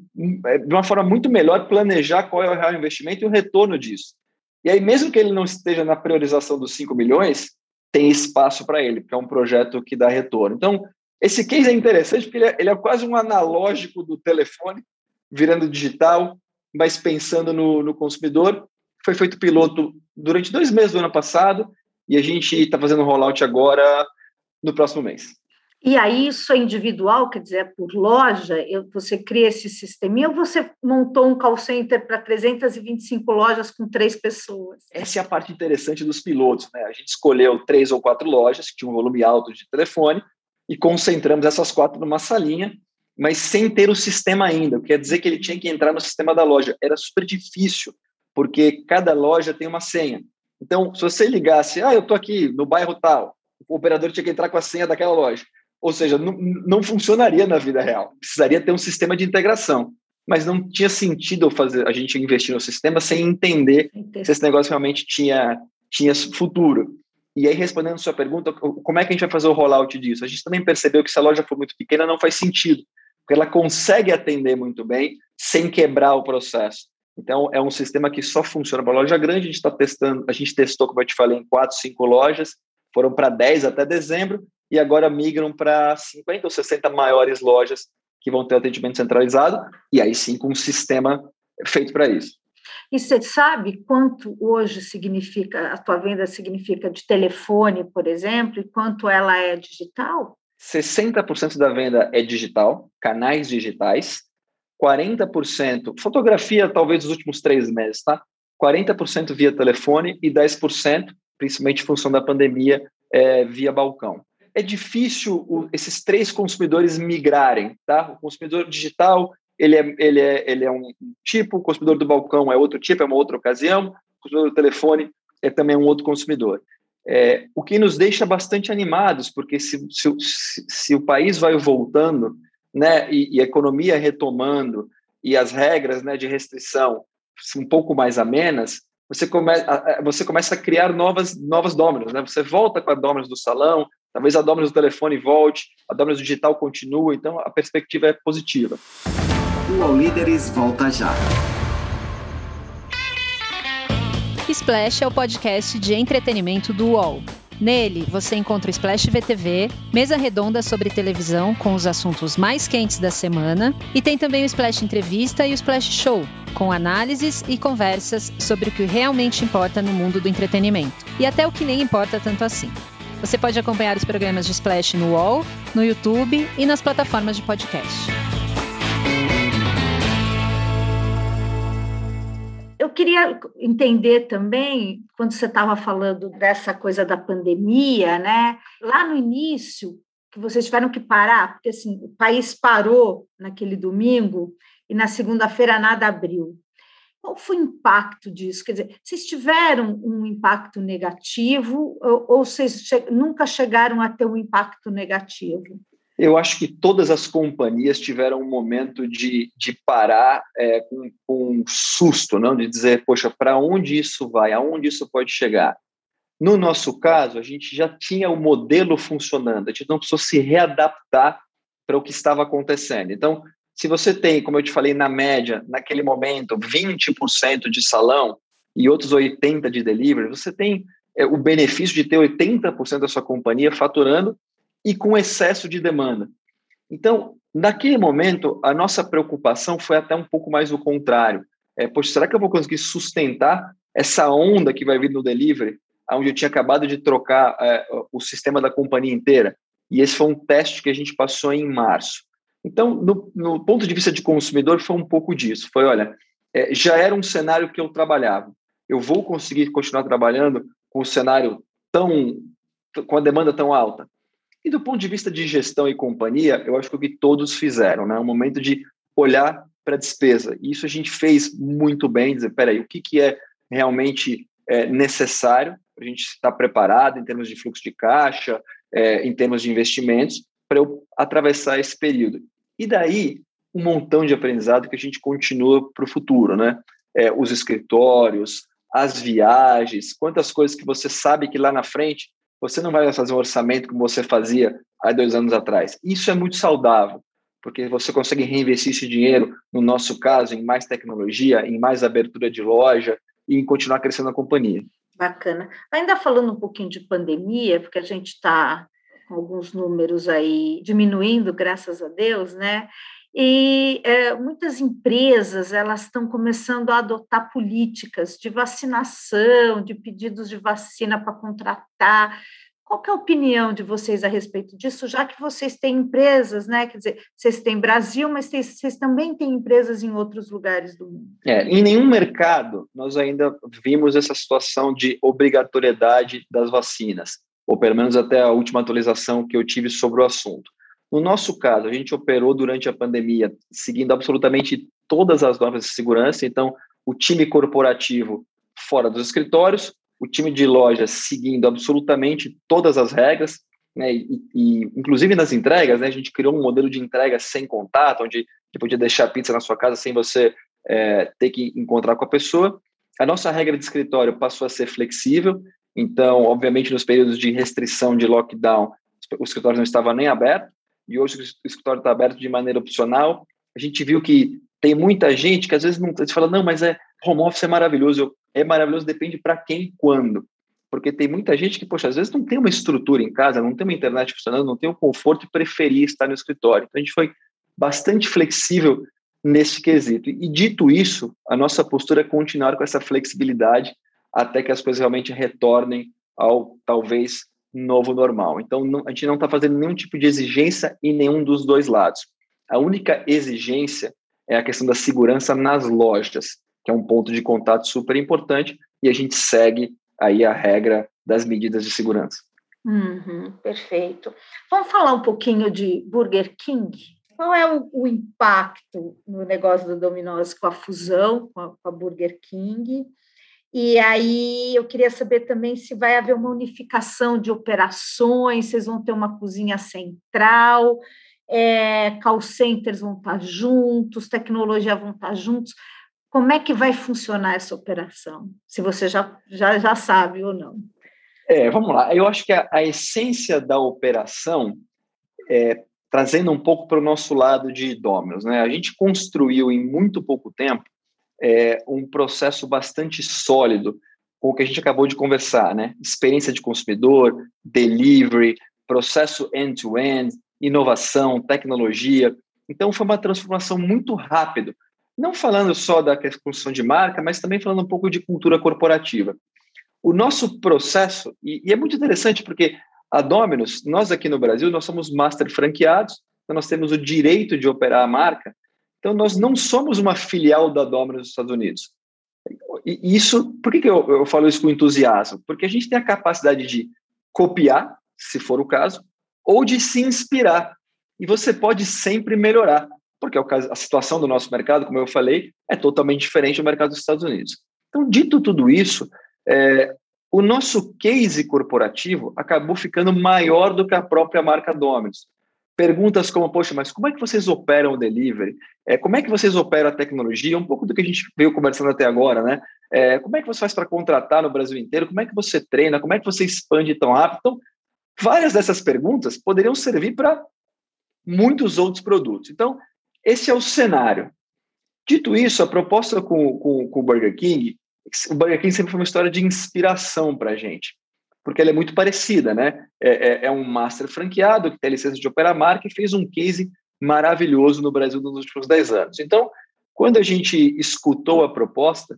é, de uma forma muito melhor, planejar qual é o real investimento e o retorno disso. E aí, mesmo que ele não esteja na priorização dos 5 milhões, tem espaço para ele, porque é um projeto que dá retorno. Então, esse case é interessante porque ele é, ele é quase um analógico do telefone, virando digital, mas pensando no, no consumidor. Foi feito piloto durante dois meses do ano passado e a gente está fazendo rollout agora no próximo mês. E aí isso é individual, quer dizer, é por loja, você cria esse sisteminha ou você montou um call center para 325 lojas com três pessoas? Essa é a parte interessante dos pilotos. Né? A gente escolheu três ou quatro lojas que tinham um volume alto de telefone e concentramos essas quatro numa salinha, mas sem ter o sistema ainda. Quer dizer que ele tinha que entrar no sistema da loja. Era super difícil, porque cada loja tem uma senha. Então, se você ligasse, ah, eu estou aqui no bairro tal, o operador tinha que entrar com a senha daquela loja. Ou seja, não, não funcionaria na vida real. Precisaria ter um sistema de integração. Mas não tinha sentido fazer a gente investir no sistema sem entender se esse negócio realmente tinha, tinha futuro. E aí, respondendo a sua pergunta, como é que a gente vai fazer o rollout disso? A gente também percebeu que se a loja for muito pequena, não faz sentido, porque ela consegue atender muito bem sem quebrar o processo. Então, é um sistema que só funciona para loja grande. A gente está testando, a gente testou, como eu te falei, em quatro, cinco lojas, foram para 10 até dezembro, e agora migram para 50 ou 60 maiores lojas que vão ter atendimento centralizado, e aí sim com um sistema feito para isso. E você sabe quanto hoje significa, a tua venda significa de telefone, por exemplo, e quanto ela é digital? 60% da venda é digital, canais digitais, 40%, fotografia talvez nos últimos três meses, tá? 40% via telefone e 10%, principalmente em função da pandemia, é, via balcão é difícil o, esses três consumidores migrarem, tá? O consumidor digital, ele é, ele, é, ele é um tipo, o consumidor do balcão é outro tipo, é uma outra ocasião, o consumidor do telefone é também um outro consumidor. É, o que nos deixa bastante animados, porque se, se, se, o país vai voltando, né, e, e, a economia retomando, e as regras né, de restrição um pouco mais amenas, você, come, você começa a criar novas, novas Dominos, né? Você volta com a Dominos do salão, Talvez a Dominus do telefone volte, a Dominus do digital continue, então a perspectiva é positiva. O All Líderes volta já. Splash é o podcast de entretenimento do UOL. Nele, você encontra o Splash VTV, mesa redonda sobre televisão com os assuntos mais quentes da semana, e tem também o Splash Entrevista e o Splash Show, com análises e conversas sobre o que realmente importa no mundo do entretenimento, e até o que nem importa tanto assim. Você pode acompanhar os programas de Splash no UOL, no YouTube e nas plataformas de podcast. Queria entender também, quando você estava falando dessa coisa da pandemia, né? Lá no início, que vocês tiveram que parar, porque assim, o país parou naquele domingo e na segunda-feira nada abriu. qual foi o impacto disso? Quer dizer, vocês tiveram um impacto negativo ou, ou vocês che nunca chegaram a ter um impacto negativo? Eu acho que todas as companhias tiveram um momento de, de parar é, com, com um susto, não de dizer, poxa, para onde isso vai, aonde isso pode chegar. No nosso caso, a gente já tinha o modelo funcionando, a gente não precisou se readaptar para o que estava acontecendo. Então, se você tem, como eu te falei, na média, naquele momento, 20% de salão e outros 80% de delivery, você tem é, o benefício de ter 80% da sua companhia faturando e com excesso de demanda. Então, naquele momento, a nossa preocupação foi até um pouco mais o contrário. É, poxa, será que eu vou conseguir sustentar essa onda que vai vir no delivery, onde eu tinha acabado de trocar é, o sistema da companhia inteira? E esse foi um teste que a gente passou em março. Então, no, no ponto de vista de consumidor, foi um pouco disso. Foi, olha, é, já era um cenário que eu trabalhava. Eu vou conseguir continuar trabalhando com um cenário tão, com a demanda tão alta. E do ponto de vista de gestão e companhia, eu acho que o que todos fizeram, né? O momento de olhar para a despesa. E isso a gente fez muito bem, dizer, peraí, o que, que é realmente é, necessário para a gente estar preparado em termos de fluxo de caixa, é, em termos de investimentos, para eu atravessar esse período. E daí, um montão de aprendizado que a gente continua para o futuro, né? É, os escritórios, as viagens, quantas coisas que você sabe que lá na frente você não vai fazer um orçamento como você fazia há dois anos atrás. Isso é muito saudável, porque você consegue reinvestir esse dinheiro, no nosso caso, em mais tecnologia, em mais abertura de loja e em continuar crescendo a companhia. Bacana. Ainda falando um pouquinho de pandemia, porque a gente está com alguns números aí diminuindo, graças a Deus, né? E é, muitas empresas elas estão começando a adotar políticas de vacinação, de pedidos de vacina para contratar. Qual é a opinião de vocês a respeito disso, já que vocês têm empresas, né? Quer dizer, vocês têm Brasil, mas vocês, vocês também têm empresas em outros lugares do mundo. É, em nenhum mercado nós ainda vimos essa situação de obrigatoriedade das vacinas, ou pelo menos até a última atualização que eu tive sobre o assunto. No nosso caso, a gente operou durante a pandemia seguindo absolutamente todas as normas de segurança, então o time corporativo fora dos escritórios, o time de lojas seguindo absolutamente todas as regras, né, e, e, inclusive nas entregas, né, a gente criou um modelo de entrega sem contato, onde você podia deixar a pizza na sua casa sem você é, ter que encontrar com a pessoa. A nossa regra de escritório passou a ser flexível, então, obviamente, nos períodos de restrição de lockdown, o escritório não estava nem aberto, e hoje o escritório está aberto de maneira opcional. A gente viu que tem muita gente que às vezes não fala, não, mas é home office é maravilhoso. É maravilhoso, depende para quem quando. Porque tem muita gente que, poxa, às vezes não tem uma estrutura em casa, não tem uma internet funcionando, não tem o conforto e preferir estar no escritório. Então a gente foi bastante flexível nesse quesito. E dito isso, a nossa postura é continuar com essa flexibilidade até que as coisas realmente retornem ao talvez novo normal. Então, não, a gente não está fazendo nenhum tipo de exigência em nenhum dos dois lados. A única exigência é a questão da segurança nas lojas, que é um ponto de contato super importante, e a gente segue aí a regra das medidas de segurança. Uhum, perfeito. Vamos falar um pouquinho de Burger King? Qual é o, o impacto no negócio do Domino's com a fusão com a, com a Burger King? E aí eu queria saber também se vai haver uma unificação de operações, vocês vão ter uma cozinha central, é, call centers vão estar juntos, tecnologia vão estar juntos. Como é que vai funcionar essa operação? Se você já, já, já sabe ou não. É, vamos lá. Eu acho que a, a essência da operação é trazendo um pouco para o nosso lado de Domino's, né? A gente construiu em muito pouco tempo é, um processo bastante sólido com o que a gente acabou de conversar, né? Experiência de consumidor, delivery, processo end-to-end, -end, inovação, tecnologia. Então, foi uma transformação muito rápida. Não falando só da construção de marca, mas também falando um pouco de cultura corporativa. O nosso processo, e, e é muito interessante porque a Dominus, nós aqui no Brasil, nós somos master franqueados, então nós temos o direito de operar a marca, então, nós não somos uma filial da Domino's nos Estados Unidos. E isso, por que, que eu, eu falo isso com entusiasmo? Porque a gente tem a capacidade de copiar, se for o caso, ou de se inspirar. E você pode sempre melhorar. porque a situação do nosso mercado, como eu falei, é totalmente diferente do mercado dos Estados Unidos. Então, dito tudo isso, é, o nosso case corporativo acabou ficando maior do que a própria marca Domino's. Perguntas como, poxa, mas como é que vocês operam o delivery? É, como é que vocês operam a tecnologia? Um pouco do que a gente veio conversando até agora, né? É, como é que você faz para contratar no Brasil inteiro? Como é que você treina? Como é que você expande tão rápido? Então, várias dessas perguntas poderiam servir para muitos outros produtos. Então, esse é o cenário. Dito isso, a proposta com, com, com o Burger King o Burger King sempre foi uma história de inspiração para a gente, porque ela é muito parecida, né? É, é, é, um master franqueado que tem licença de operar marca e fez um case maravilhoso no Brasil nos últimos 10 anos. Então, quando a gente escutou a proposta,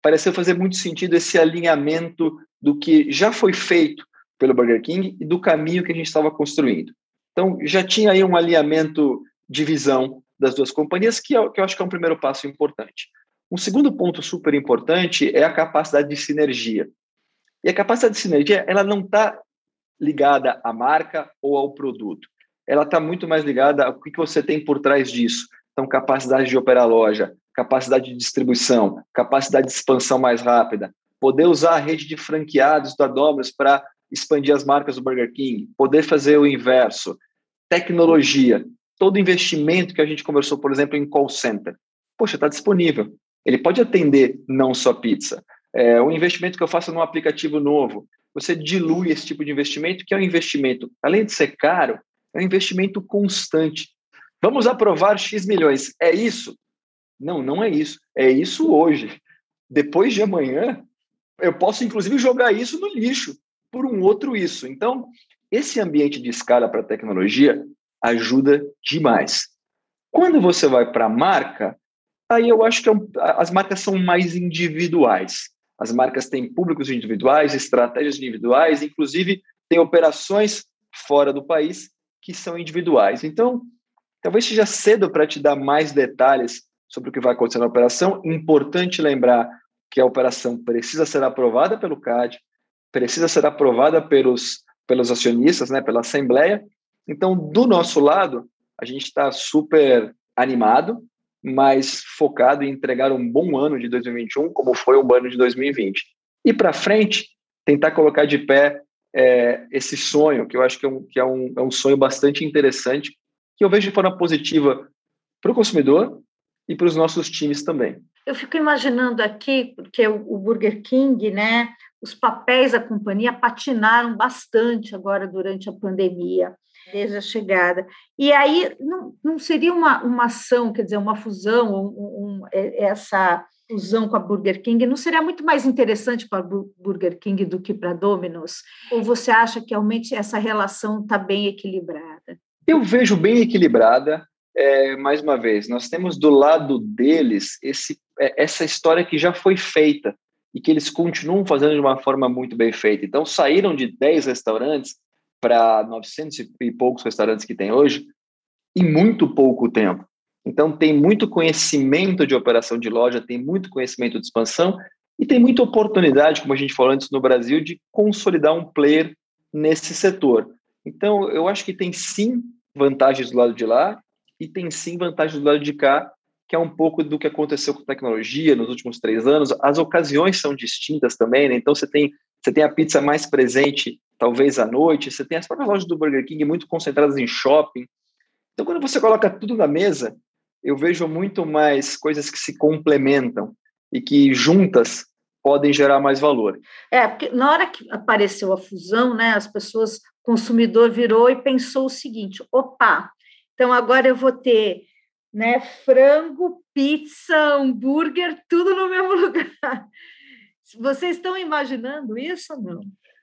pareceu fazer muito sentido esse alinhamento do que já foi feito pelo Burger King e do caminho que a gente estava construindo. Então, já tinha aí um alinhamento de visão das duas companhias, que, é, que eu acho que é um primeiro passo importante. Um segundo ponto super importante é a capacidade de sinergia. E a capacidade de sinergia, ela não está ligada à marca ou ao produto. Ela está muito mais ligada ao que você tem por trás disso. Então, capacidade de operar loja, capacidade de distribuição, capacidade de expansão mais rápida, poder usar a rede de franqueados da Domino's para expandir as marcas do Burger King, poder fazer o inverso, tecnologia, todo investimento que a gente conversou, por exemplo, em call center. Poxa, está disponível. Ele pode atender não só pizza. É, o investimento que eu faço num aplicativo novo, você dilui esse tipo de investimento, que é um investimento, além de ser caro, é um investimento constante. Vamos aprovar X milhões. É isso? Não, não é isso. É isso hoje. Depois de amanhã, eu posso, inclusive, jogar isso no lixo por um outro isso. Então, esse ambiente de escala para tecnologia ajuda demais. Quando você vai para a marca, Aí eu acho que é as marcas são mais individuais. As marcas têm públicos individuais, estratégias individuais, inclusive tem operações fora do país que são individuais. Então, talvez seja cedo para te dar mais detalhes sobre o que vai acontecer na operação. Importante lembrar que a operação precisa ser aprovada pelo CAD, precisa ser aprovada pelos, pelos acionistas, né, pela Assembleia. Então, do nosso lado, a gente está super animado, mas focado em entregar um bom ano de 2021, como foi o ano de 2020. E para frente, tentar colocar de pé é, esse sonho, que eu acho que, é um, que é, um, é um sonho bastante interessante, que eu vejo de forma positiva para o consumidor e para os nossos times também. Eu fico imaginando aqui, porque o Burger King, né, os papéis da companhia patinaram bastante agora durante a pandemia desde a chegada. E aí não, não seria uma, uma ação, quer dizer, uma fusão, um, um, é, essa fusão com a Burger King, não seria muito mais interessante para a Burger King do que para a Domino's? Ou você acha que realmente essa relação está bem equilibrada? Eu vejo bem equilibrada. É, mais uma vez, nós temos do lado deles esse, é, essa história que já foi feita e que eles continuam fazendo de uma forma muito bem feita. Então, saíram de 10 restaurantes para 900 e poucos restaurantes que tem hoje em muito pouco tempo. Então, tem muito conhecimento de operação de loja, tem muito conhecimento de expansão e tem muita oportunidade, como a gente falou antes no Brasil, de consolidar um player nesse setor. Então, eu acho que tem sim vantagens do lado de lá e tem sim vantagens do lado de cá, que é um pouco do que aconteceu com tecnologia nos últimos três anos. As ocasiões são distintas também, né? Então, você tem, você tem a pizza mais presente talvez à noite. Você tem as próprias lojas do Burger King muito concentradas em shopping. Então, quando você coloca tudo na mesa, eu vejo muito mais coisas que se complementam e que juntas podem gerar mais valor. É, porque na hora que apareceu a fusão, né, as pessoas, o consumidor virou e pensou o seguinte: opa, então agora eu vou ter né, frango, pizza, hambúrguer, tudo no mesmo lugar. Vocês estão imaginando isso ou não?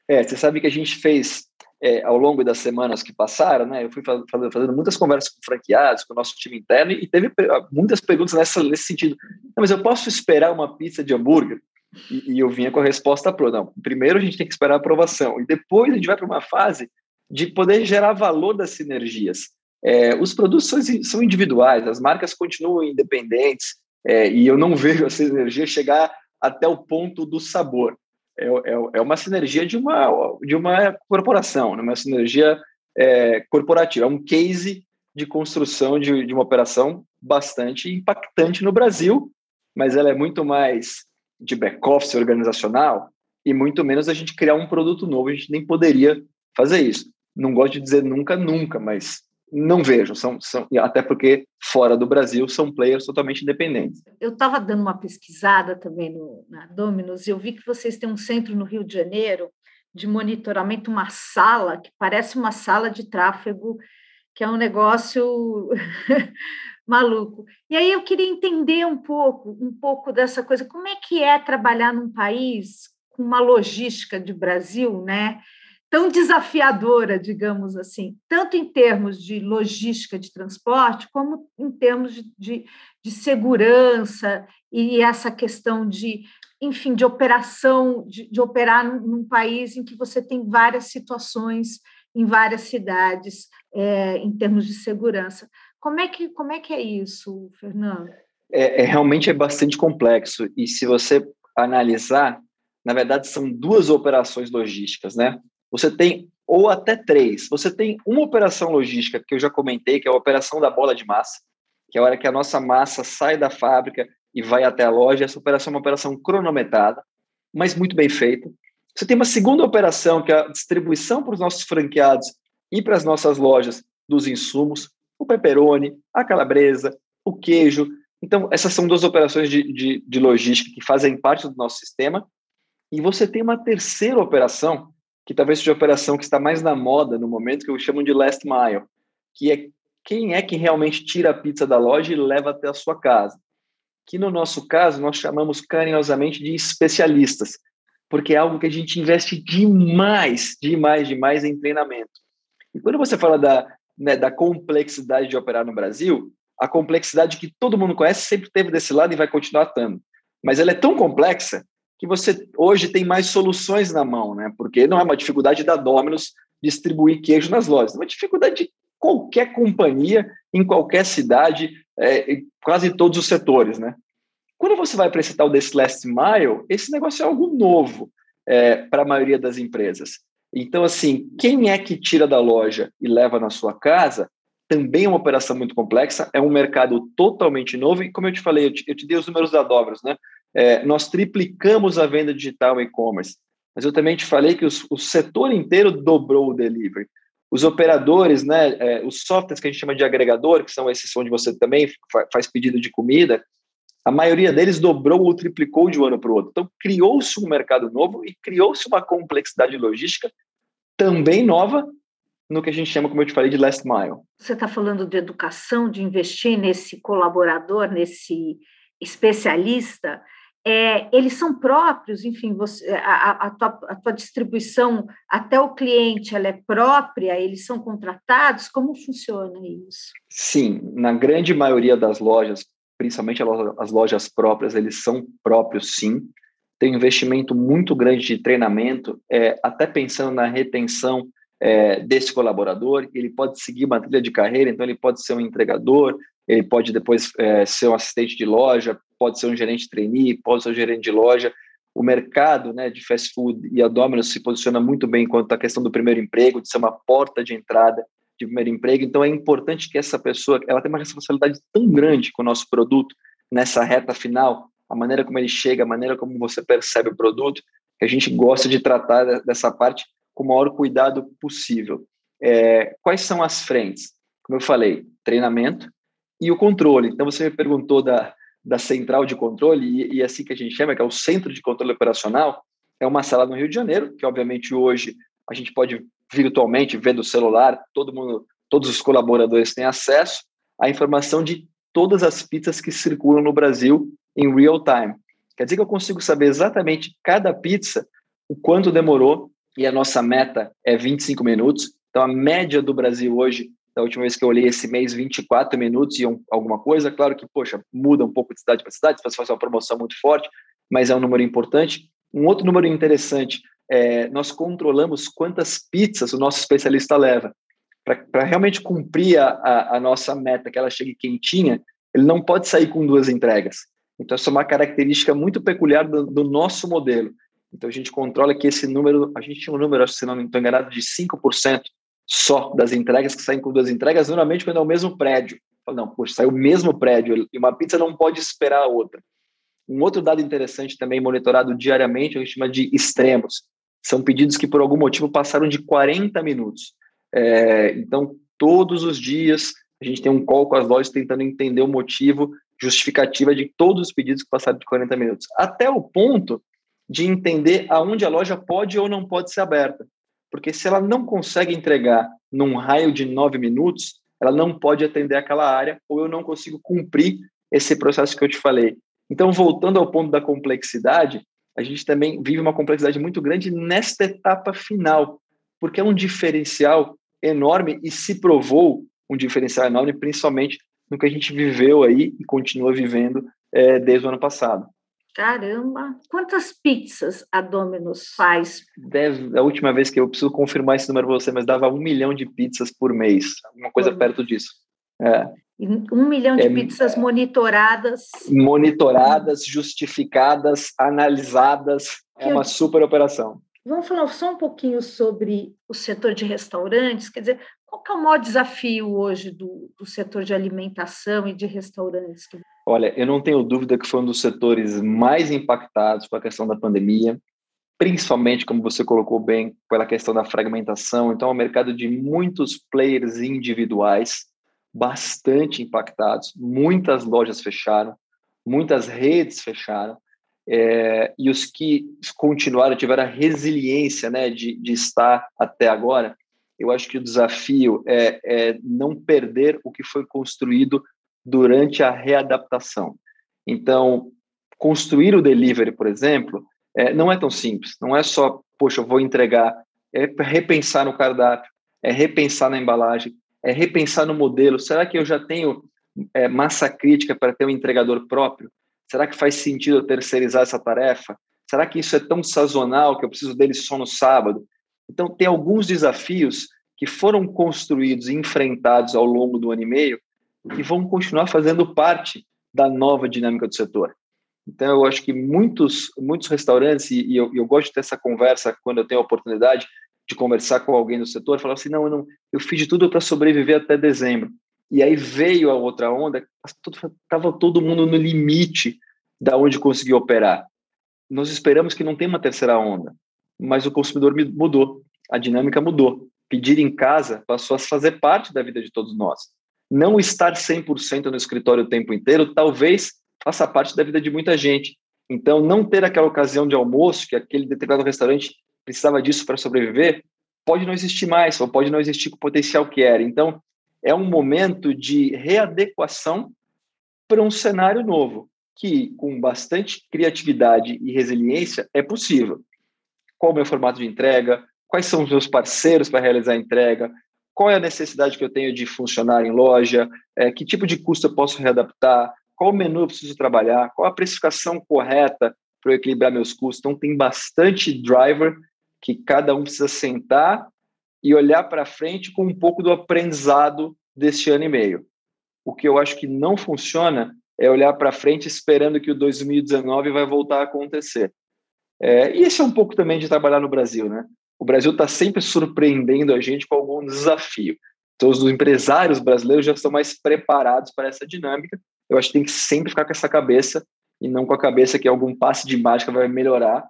É, você sabe que a gente fez é, ao longo das semanas que passaram, né? Eu fui fazendo, muitas conversas com franqueados, com o nosso time interno, e teve muitas perguntas nessa, nesse sentido. mas eu posso esperar uma pizza de hambúrguer? E, e eu vinha com a resposta pronta. Não, primeiro a gente tem que esperar a aprovação, e depois a gente vai para uma fase de poder gerar valor das sinergias. É, os produtos são, são, individuais, as marcas continuam independentes, é, e eu não vejo essa energia chegar até o ponto do sabor é, é, é uma sinergia de uma, de uma corporação, né? uma sinergia é, corporativa, é um case de construção de, de uma operação bastante impactante no Brasil, mas ela é muito mais de back-office organizacional e muito menos a gente criar um produto novo. A gente nem poderia fazer isso. Não gosto de dizer nunca, nunca, mas não vejo. São, são, até porque fora do Brasil são players totalmente independentes. Eu estava dando uma pesquisada também no, na Dominus e eu vi que vocês têm um centro no Rio de Janeiro de monitoramento, uma sala que parece uma sala de tráfego, que é um negócio maluco. E aí eu queria entender um pouco, um pouco dessa coisa, como é que é trabalhar num país com uma logística de Brasil, né? Tão desafiadora, digamos assim, tanto em termos de logística de transporte, como em termos de, de, de segurança e essa questão de enfim, de operação, de, de operar num, num, país em que você tem várias situações em várias cidades é, em termos de segurança. Como é que, como é, que é isso, Fernando? É, é, realmente é bastante complexo. E se você analisar, na verdade, são duas operações logísticas, né? Você tem, ou até três, você tem uma operação logística que eu já comentei, que é a operação da bola de massa, que é a hora que a nossa massa sai da fábrica e vai até a loja. Essa operação é uma operação cronometrada, mas muito bem feita. Você tem uma segunda operação, que é a distribuição para os nossos franqueados e para as nossas lojas dos insumos, o pepperoni, a calabresa, o queijo. Então, essas são duas operações de, de, de logística que fazem parte do nosso sistema. E você tem uma terceira operação, que talvez seja a operação que está mais na moda no momento, que eu chamo de last mile, que é quem é que realmente tira a pizza da loja e leva até a sua casa que no nosso caso nós chamamos carinhosamente de especialistas, porque é algo que a gente investe demais, demais, demais em treinamento. E quando você fala da, né, da complexidade de operar no Brasil, a complexidade que todo mundo conhece sempre teve desse lado e vai continuar tendo. Mas ela é tão complexa que você hoje tem mais soluções na mão, né? Porque não é uma dificuldade da Domino's distribuir queijo nas lojas, é uma dificuldade de qualquer companhia, em qualquer cidade, é, quase todos os setores, né? Quando você vai para esse tal desse last mile, esse negócio é algo novo é, para a maioria das empresas. Então, assim, quem é que tira da loja e leva na sua casa também é uma operação muito complexa, é um mercado totalmente novo, e como eu te falei, eu te, eu te dei os números da Dobras, né? É, nós triplicamos a venda digital e-commerce, mas eu também te falei que os, o setor inteiro dobrou o delivery os operadores, né, é, os softwares que a gente chama de agregador, que são esses onde você também faz pedido de comida, a maioria deles dobrou ou triplicou de um ano para o outro. Então, criou-se um mercado novo e criou-se uma complexidade logística também nova no que a gente chama, como eu te falei, de last mile. Você está falando de educação, de investir nesse colaborador, nesse especialista é, eles são próprios, enfim, você, a, a, tua, a, tua, distribuição até o cliente ela é própria, eles são contratados, como funciona isso? Sim, na grande maioria das lojas, principalmente as lojas próprias, eles são próprios sim. Tem um investimento muito grande de treinamento, é, até pensando na retenção é, desse colaborador, ele pode seguir uma trilha de carreira, então ele pode ser um entregador, ele pode depois é, ser um assistente de loja, pode ser um gerente trainee, pode ser um gerente de loja. O mercado né, de fast food e a Domino's se posiciona muito bem quanto à questão do primeiro emprego, de ser uma porta de entrada de primeiro emprego. Então, é importante que essa pessoa ela tenha uma responsabilidade tão grande com o nosso produto nessa reta final, a maneira como ele chega, a maneira como você percebe o produto, que a gente gosta de tratar dessa parte com o maior cuidado possível. É, quais são as frentes? Como eu falei, treinamento e o controle. Então, você me perguntou da, da central de controle, e, e é assim que a gente chama, que é o Centro de Controle Operacional, é uma sala no Rio de Janeiro, que obviamente hoje a gente pode virtualmente ver do celular, todo mundo, todos os colaboradores têm acesso à informação de todas as pizzas que circulam no Brasil em real time. Quer dizer que eu consigo saber exatamente cada pizza, o quanto demorou, e a nossa meta é 25 minutos. Então, a média do Brasil hoje da última vez que eu olhei esse mês, 24 minutos e um, alguma coisa. Claro que, poxa, muda um pouco de cidade para cidade, se faz uma promoção muito forte, mas é um número importante. Um outro número interessante, é, nós controlamos quantas pizzas o nosso especialista leva. Para realmente cumprir a, a, a, nossa meta, que ela chegue quentinha, ele não pode sair com duas entregas. Então, essa é uma característica muito peculiar do, do nosso modelo. Então, a gente controla que esse número, a gente tinha um número, se não estou enganado, de 5% só das entregas que saem com duas entregas, normalmente quando é o mesmo prédio. Não, poxa, saiu o mesmo prédio e uma pizza não pode esperar a outra. Um outro dado interessante também monitorado diariamente, a gente chama de extremos. São pedidos que por algum motivo passaram de 40 minutos. É, então, todos os dias a gente tem um call com as lojas tentando entender o motivo, justificativa de todos os pedidos que passaram de 40 minutos. Até o ponto de entender aonde a loja pode ou não pode ser aberta. Porque se ela não consegue entregar num raio de nove minutos, ela não pode atender aquela área ou eu não consigo cumprir esse processo que eu te falei. Então, voltando ao ponto da complexidade, a gente também vive uma complexidade muito grande nesta etapa final, porque é um diferencial enorme e se provou um diferencial enorme, principalmente no que a gente viveu aí e continua vivendo é, desde o ano passado. Caramba! Quantas pizzas a Domino's faz? Deve, a última vez que eu preciso confirmar esse número para você, mas dava um milhão de pizzas por mês, alguma coisa por perto disso. É. Um milhão de é, pizzas monitoradas. Monitoradas, justificadas, analisadas. É uma super operação. Vamos falar só um pouquinho sobre o setor de restaurantes. Quer dizer, qual é o maior desafio hoje do, do setor de alimentação e de restaurantes? Olha, eu não tenho dúvida que foi um dos setores mais impactados com a questão da pandemia, principalmente, como você colocou bem, pela questão da fragmentação. Então, é um mercado de muitos players individuais, bastante impactados. Muitas lojas fecharam, muitas redes fecharam. É, e os que continuaram, tiveram a resiliência né, de, de estar até agora, eu acho que o desafio é, é não perder o que foi construído durante a readaptação. Então, construir o delivery, por exemplo, é, não é tão simples. Não é só, poxa, eu vou entregar. É repensar no cardápio, é repensar na embalagem, é repensar no modelo. Será que eu já tenho é, massa crítica para ter um entregador próprio? Será que faz sentido eu terceirizar essa tarefa? Será que isso é tão sazonal que eu preciso dele só no sábado? Então, tem alguns desafios que foram construídos e enfrentados ao longo do ano e meio que vão continuar fazendo parte da nova dinâmica do setor. Então, eu acho que muitos, muitos restaurantes, e, eu, eu gosto de ter essa conversa quando eu tenho a oportunidade de conversar com alguém do setor, falar assim, não, eu, não, eu fiz de tudo para sobreviver até dezembro. E aí veio a outra onda, estava todo mundo no limite da onde conseguiu operar. Nós esperamos que não tenha uma terceira onda, mas o consumidor mudou, a dinâmica mudou. Pedir em casa passou a fazer parte da vida de todos nós não estar 100% no escritório o tempo inteiro talvez faça parte da vida de muita gente. Então, não ter aquela ocasião de almoço, que aquele determinado restaurante precisava disso para sobreviver, pode não existir mais, ou pode não existir com o potencial que era. Então, é um momento de readequação para um cenário novo, que com bastante criatividade e resiliência é possível. Qual o meu formato de entrega? Quais são os meus parceiros para realizar a entrega? qual é a necessidade que eu tenho de funcionar em loja, é, que tipo de custo eu posso readaptar, qual menu eu preciso trabalhar, qual a precificação correta para eu equilibrar meus custos. Então, tem bastante driver que cada um precisa sentar e olhar para frente com um pouco do aprendizado deste ano e meio. O que eu acho que não funciona é olhar para frente esperando que o 2019 vai voltar a acontecer. É, e esse é um pouco também de trabalhar no Brasil, né? o Brasil está sempre surpreendendo a gente com algum desafio. Então, os empresários brasileiros já estão mais preparados para essa dinâmica. Eu acho que tem que sempre ficar com essa cabeça e não com a cabeça que algum passe de mágica vai melhorar,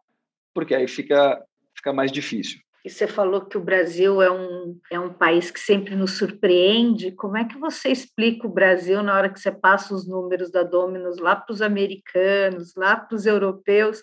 porque aí fica, fica mais difícil. E você falou que o Brasil é um, é um país que sempre nos surpreende. Como é que você explica o Brasil na hora que você passa os números da Dominus lá para os americanos, lá para os europeus?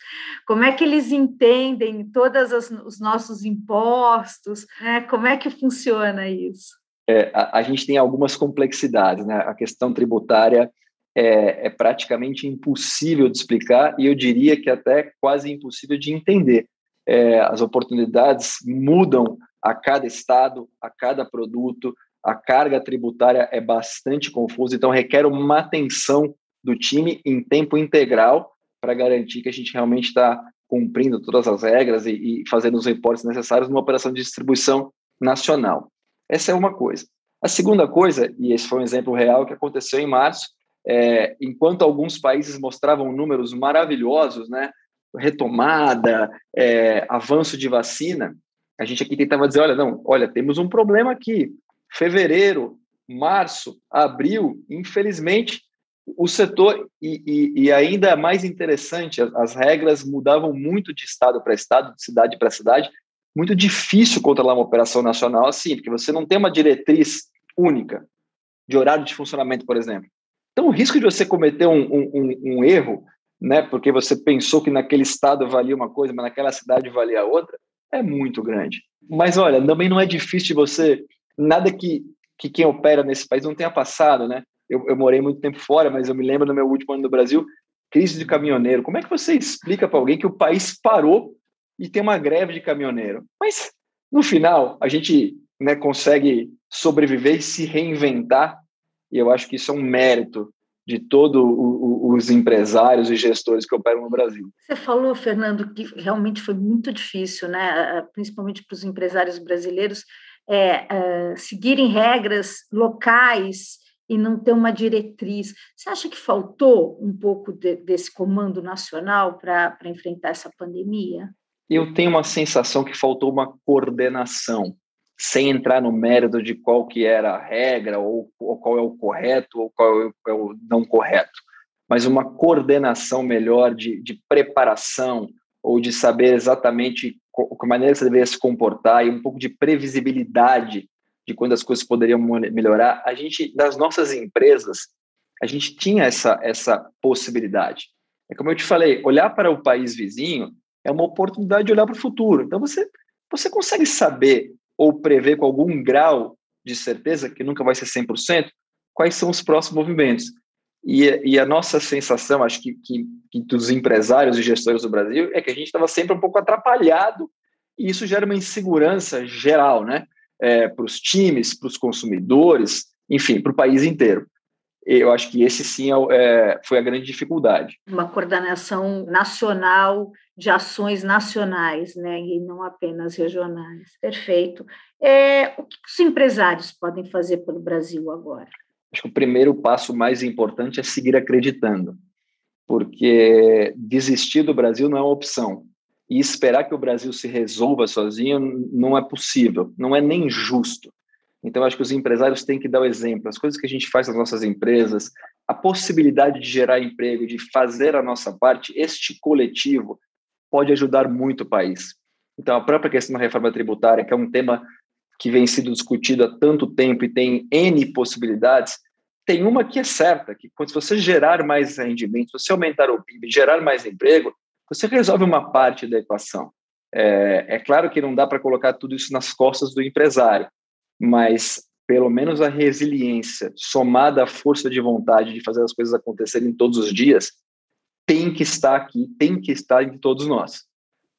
Como é que eles entendem todos os nossos impostos? Né? Como é que funciona isso? É, a, a, gente tem algumas complexidades. Né? A questão tributária é, é praticamente impossível de explicar e eu diria que até quase impossível de entender é, as oportunidades mudam a cada estado, a cada produto, a carga tributária é bastante confusa, então requer uma atenção do time em tempo integral para garantir que a gente realmente está cumprindo todas as regras e, e fazendo os reportes necessários numa operação de distribuição nacional. Essa é uma coisa. A segunda coisa, e esse foi um exemplo real que aconteceu em março, é, enquanto alguns países mostravam números maravilhosos, né, retomada, é, avanço de vacina, A gente aqui tentava dizer, olha, não, olha, temos um problema aqui. Fevereiro, março, abril, infelizmente, o setor, e, e, e ainda mais interessante, as, as, regras mudavam muito de estado para estado, de cidade para cidade, muito difícil controlar uma operação nacional assim, porque você não tem uma diretriz única de horário de funcionamento, por exemplo. Então, o risco de você cometer um, um, um erro, né, porque você pensou que naquele estado valia uma coisa, mas naquela cidade valia outra, é muito grande. Mas olha, também não é difícil você, nada que, que quem opera nesse país não tenha passado, né? Eu, eu morei muito tempo fora, mas eu me lembro do meu último ano no Brasil, crise de caminhoneiro. Como é que você explica para alguém que o país parou e tem uma greve de caminhoneiro? Mas no final a gente né, consegue sobreviver e se reinventar. E eu acho que isso é um mérito de todos os empresários e gestores que operam no Brasil. Você falou, Fernando, que realmente foi muito difícil, né? principalmente para os empresários brasileiros, é, é, seguirem regras locais e não ter uma diretriz. Você acha que faltou um pouco de, desse comando nacional para enfrentar essa pandemia? Eu tenho uma sensação que faltou uma coordenação, sem entrar no mérito de qual que era a regra, ou, ou qual é o correto, ou qual é o não correto, mas uma coordenação melhor de, de preparação, ou de saber exatamente que maneira você deveria se comportar, e um pouco de previsibilidade de quando as coisas poderiam melhorar, a gente, das nossas empresas, a gente tinha essa, essa possibilidade. É como eu te falei, olhar para o país vizinho é uma oportunidade de olhar para o futuro. Então, você, você consegue saber ou prever com algum grau de certeza, que nunca vai ser 100%, quais são os próximos movimentos. E, e a nossa sensação, acho que, que, que dos empresários e gestores do Brasil, é que a gente estava sempre um pouco atrapalhado e isso gera uma insegurança geral, né? é, para os times, para os consumidores, enfim, para o país inteiro. Eu acho que esse sim é, é, foi a grande dificuldade. Uma coordenação nacional de ações nacionais, né, e não apenas regionais. Perfeito. É, o que os empresários podem fazer pelo Brasil agora? Acho que o primeiro passo mais importante é seguir acreditando, porque desistir do Brasil não é uma opção e esperar que o Brasil se resolva sozinho não é possível, não é nem justo. Então, acho que os empresários têm que dar o exemplo. As coisas que a gente faz nas nossas empresas, a possibilidade de gerar emprego, de fazer a nossa parte, este coletivo pode ajudar muito o país. Então, a própria questão da reforma tributária, que é um tema que vem sendo discutido há tanto tempo e tem N possibilidades, tem uma que é certa, que quando você gerar mais rendimento, você aumentar o PIB, gerar mais emprego, você resolve uma parte da equação. É, é claro que não dá para colocar tudo isso nas costas do empresário, mas pelo menos a resiliência somada à força de vontade de fazer as coisas acontecerem todos os dias tem que estar aqui, tem que estar em todos nós,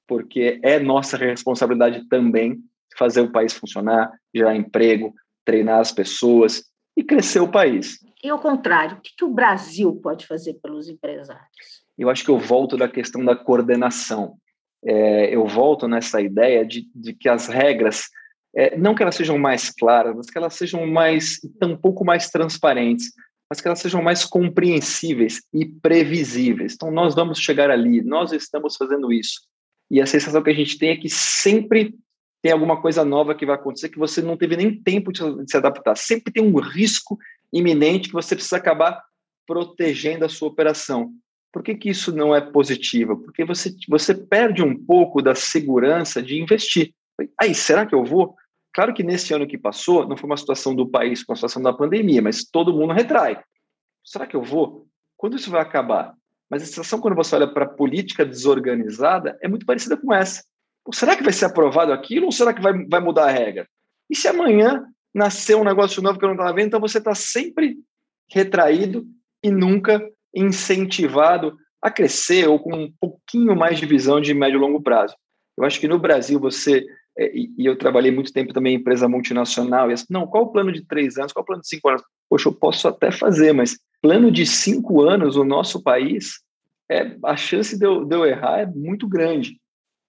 porque é nossa responsabilidade também fazer o país funcionar, gerar emprego, treinar as pessoas e crescer o país. E ao contrário, o que, que o Brasil pode fazer pelos empresários? eu acho que eu volto da questão da coordenação. É, eu volto nessa ideia de, de que as regras, é, não que elas sejam mais claras, mas que elas sejam mais, um pouco mais transparentes, mas que elas sejam mais compreensíveis e previsíveis. Então, nós vamos chegar ali, nós estamos fazendo isso. E a sensação que a gente tem é que sempre tem alguma coisa nova que vai acontecer que você não teve nem tempo de se adaptar. Sempre tem um risco iminente que você precisa acabar protegendo a sua operação. Por que, que isso não é positivo? Porque você, você perde um pouco da segurança de investir. Aí, será que eu vou? Claro que nesse ano que passou, não foi uma situação do país com a situação da pandemia, mas todo mundo retrai. Será que eu vou? Quando isso vai acabar? Mas a situação, quando você olha para a política desorganizada, é muito parecida com essa. Será que vai ser aprovado aquilo ou será que vai, vai mudar a regra? E se amanhã nascer um negócio novo que eu não estava vendo, então você está sempre retraído e nunca incentivado a crescer ou com um pouquinho mais de visão de médio e longo prazo. Eu acho que no Brasil você, é, e eu trabalhei muito tempo também em empresa multinacional, e assim, não, qual o plano de três anos, qual o plano de cinco anos? Poxa, eu posso até fazer, mas plano de cinco anos, o nosso país, é, a chance de eu, de eu errar é muito grande.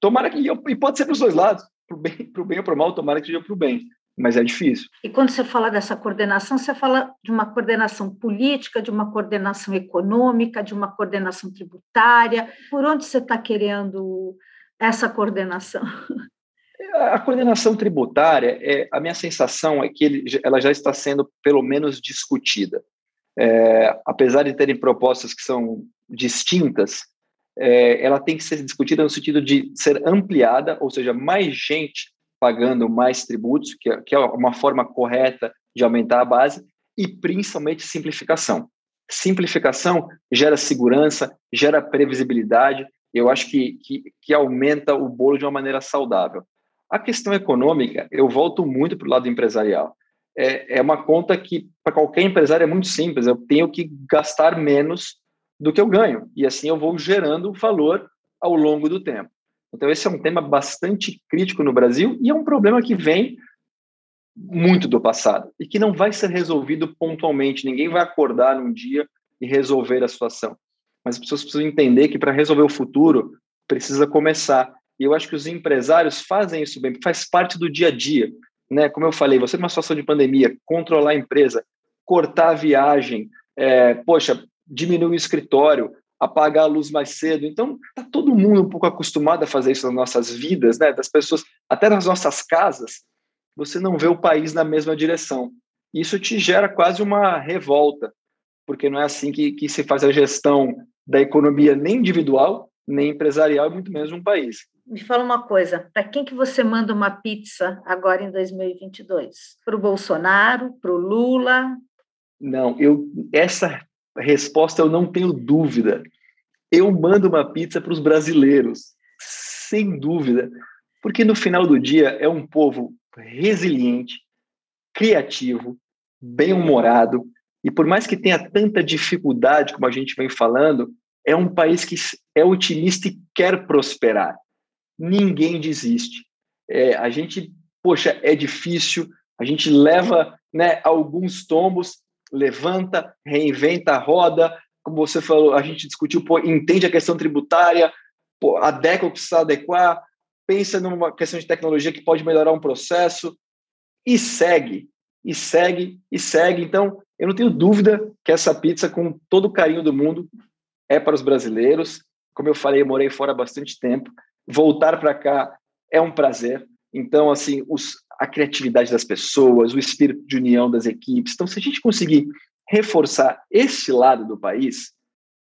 Tomara que, e pode ser para os dois lados, para o bem, bem ou para o mal, tomara que seja para o bem mas é difícil. E quando você fala dessa coordenação, você fala de uma coordenação política, de uma coordenação econômica, de uma coordenação tributária. Por onde você está querendo essa coordenação? A coordenação tributária, é, a minha sensação é que ele, ela já está sendo, pelo menos, discutida. É, apesar de terem propostas que são distintas, é, ela tem que ser discutida no sentido de ser ampliada, ou seja, mais gente pagando mais tributos, que é, que é uma forma correta de aumentar a base, e principalmente simplificação. Simplificação gera segurança, gera previsibilidade, eu acho que, que, que aumenta o bolo de uma maneira saudável. A questão econômica, eu volto muito para o lado empresarial. É, é uma conta que, para qualquer empresário, é muito simples. Eu tenho que gastar menos do que eu ganho. E assim eu vou gerando valor ao longo do tempo. Então, esse é um tema bastante crítico no Brasil e é um problema que vem muito do passado e que não vai ser resolvido pontualmente. Ninguém vai acordar num dia e resolver a situação. Mas as pessoas precisam entender que para resolver o futuro precisa começar. E eu acho que os empresários fazem isso bem, faz parte do dia a dia. Né? Como eu falei, você numa situação de pandemia, controlar a empresa, cortar a viagem, é, poxa, diminuir o escritório, apagar a luz mais cedo. Então, está todo mundo um pouco acostumado a fazer isso nas nossas vidas, né? Das pessoas, até nas nossas casas, você não vê o país na mesma direção. Isso te gera quase uma revolta, porque não é assim que, que se faz a gestão da economia nem individual, nem empresarial, e muito menos um país. Me fala uma coisa, para quem que você manda uma pizza agora em 2022? Para o Bolsonaro, para o Lula? Não, eu essa resposta eu não tenho dúvida. Eu mando uma pizza para os brasileiros, sem dúvida, porque no final do dia é um povo resiliente, criativo, bem-humorado, e por mais que tenha tanta dificuldade, como a gente vem falando, é um país que é otimista e quer prosperar. Ninguém desiste. É, a gente, poxa, é difícil, a gente leva né, alguns tombos, levanta, reinventa a roda. Como você falou, a gente discutiu, pô, entende a questão tributária, pô, adequa o que precisa adequar, pensa numa questão de tecnologia que pode melhorar um processo e segue, e segue, e segue. Então, eu não tenho dúvida que essa pizza, com todo o carinho do mundo, é para os brasileiros. Como eu falei, eu morei fora bastante tempo. Voltar para cá é um prazer. Então, assim, os, a criatividade das pessoas, o espírito de união das equipes. Então, se a gente conseguir reforçar esse lado do país,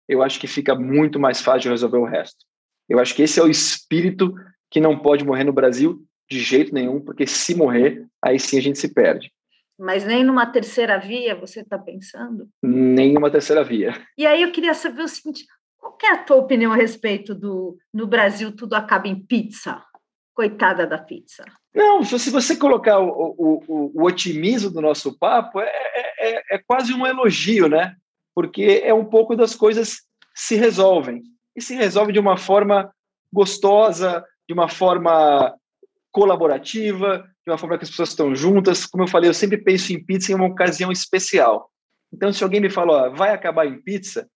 eu acho que fica muito mais fácil resolver o resto. Eu acho que esse é o espírito que não pode morrer no Brasil de jeito nenhum, porque se morrer, aí sim a gente se perde. Mas nem numa terceira via você está pensando? Nem numa terceira via. E aí eu queria saber o seguinte: qual é a tua opinião a respeito do no Brasil tudo acaba em pizza? Coitada da pizza. Não, se você colocar o, o, o, o otimismo do nosso papo, é, é, é, é quase um elogio, né? Porque é um pouco das coisas se resolvem. E se resolve de uma forma gostosa, de uma forma colaborativa, de uma forma que as pessoas estão juntas. Como eu falei, eu sempre penso em pizza em uma ocasião especial. Então, se alguém me fala, ó, vai acabar em pizza,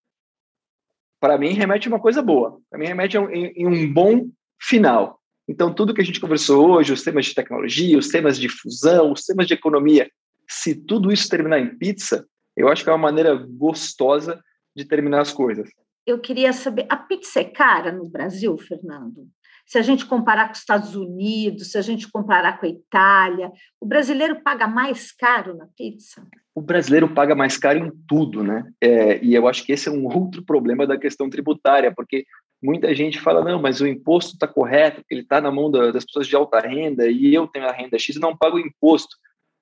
para mim remete a uma coisa boa. Para mim remete a um, em, em um bom final. Então, tudo que a gente conversou hoje, os temas de tecnologia, os temas de fusão, os temas de economia, se tudo isso terminar em pizza, eu acho que é uma maneira gostosa de terminar as coisas. Eu queria saber, a pizza é cara no Brasil, Fernando? Se a gente comparar com os Estados Unidos, se a gente comparar com a Itália, o brasileiro paga mais caro na pizza? O brasileiro paga mais caro em tudo, né? É, e eu acho que esse é um outro problema da questão tributária, porque muita gente fala, não, mas o imposto está correto, ele está na mão das pessoas de alta renda e eu tenho a renda X e não pago imposto.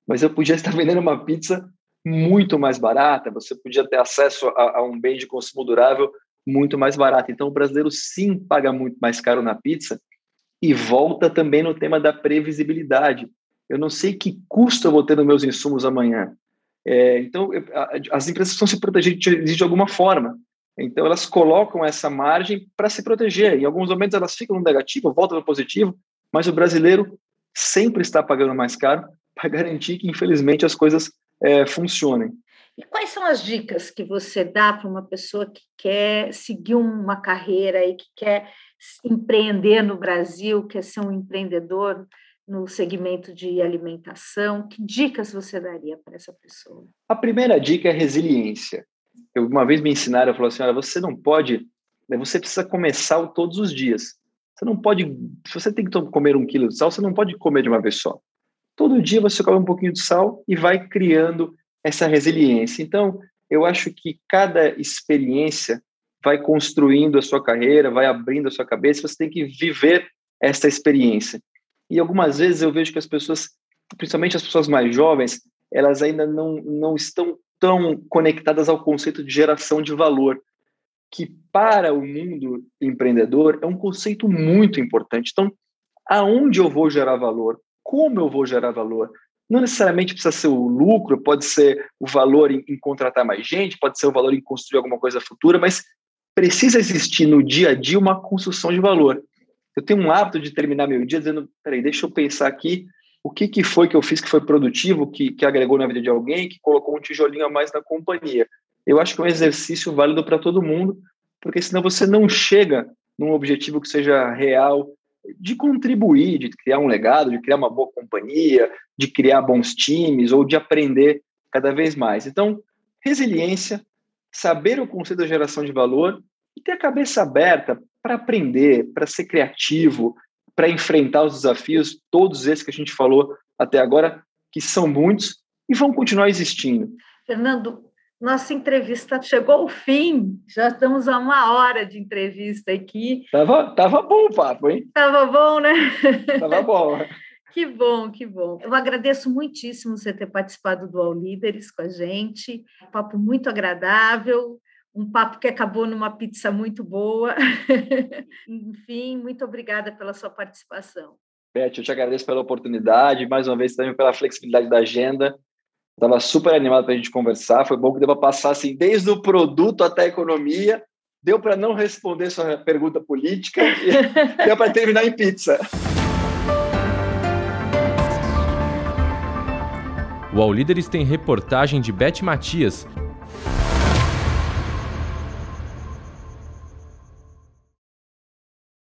Mas eu podia estar vendendo uma pizza muito mais barata, você podia ter acesso a, a um bem de consumo durável muito mais barato. Então, o brasileiro sim paga muito mais caro na pizza e volta também no tema da previsibilidade. Eu não sei que custo eu vou ter nos meus insumos amanhã. É, então, eu, as empresas precisam se proteger de, de alguma forma. Então, elas colocam essa margem para se proteger. Em alguns momentos, elas ficam no negativo, voltam no positivo, mas o brasileiro sempre está pagando mais caro para garantir que, infelizmente, as coisas é, funcionem. E quais são as dicas que você dá para uma pessoa que quer seguir uma carreira e que quer empreender no Brasil, quer ser um empreendedor no segmento de alimentação? Que dicas você daria para essa pessoa? A primeira dica é resiliência. Eu, uma vez me ensinaram, eu falou assim, olha, você não pode, né, você precisa começar todos os dias. Você não pode, se você tem que comer um quilo de sal, você não pode comer de uma vez só. Todo dia você come um pouquinho de sal e vai criando essa resiliência. Então, eu acho que cada experiência vai construindo a sua carreira, vai abrindo a sua cabeça, você tem que viver essa experiência. E algumas vezes eu vejo que as pessoas, principalmente as pessoas mais jovens, elas ainda não, não estão tão conectadas ao conceito de geração de valor, que para o mundo empreendedor é um conceito muito importante. Então, aonde eu vou gerar valor? Como eu vou gerar valor? Não necessariamente precisa ser o lucro, pode ser o valor em, em contratar mais gente, pode ser o valor em construir alguma coisa futura, mas precisa existir no dia a dia uma construção de valor. Eu tenho um hábito de terminar meu dia dizendo, peraí, deixa eu pensar aqui o que, que foi que eu fiz que foi produtivo, que, que agregou na vida de alguém, que colocou um tijolinho a mais na companhia. Eu acho que é um exercício válido para todo mundo, porque senão você não chega num objetivo que seja real de contribuir, de criar um legado, de criar uma boa companhia, de criar bons times ou de aprender cada vez mais. Então, resiliência, saber o conceito da geração de valor e ter a cabeça aberta para aprender, para ser criativo, para enfrentar os desafios, todos esses que a gente falou até agora, que são muitos e vão continuar existindo. Fernando, nossa entrevista chegou ao fim, já estamos a uma hora de entrevista aqui. Tava, tava bom o papo, hein? Tava bom, né? Tava bom. Que bom, que bom. Eu agradeço muitíssimo você ter participado do All Líderes com a gente. Um papo muito agradável, um papo que acabou numa pizza muito boa. Enfim, muito obrigada pela sua participação. Beth, eu te agradeço pela oportunidade, mais uma vez também pela flexibilidade da agenda. Estava super animado para a gente conversar. Foi bom que deu para passar assim, desde o produto até a economia. Deu para não responder sua pergunta política e deu para terminar em pizza. O All Líderes tem reportagem de Beth Matias,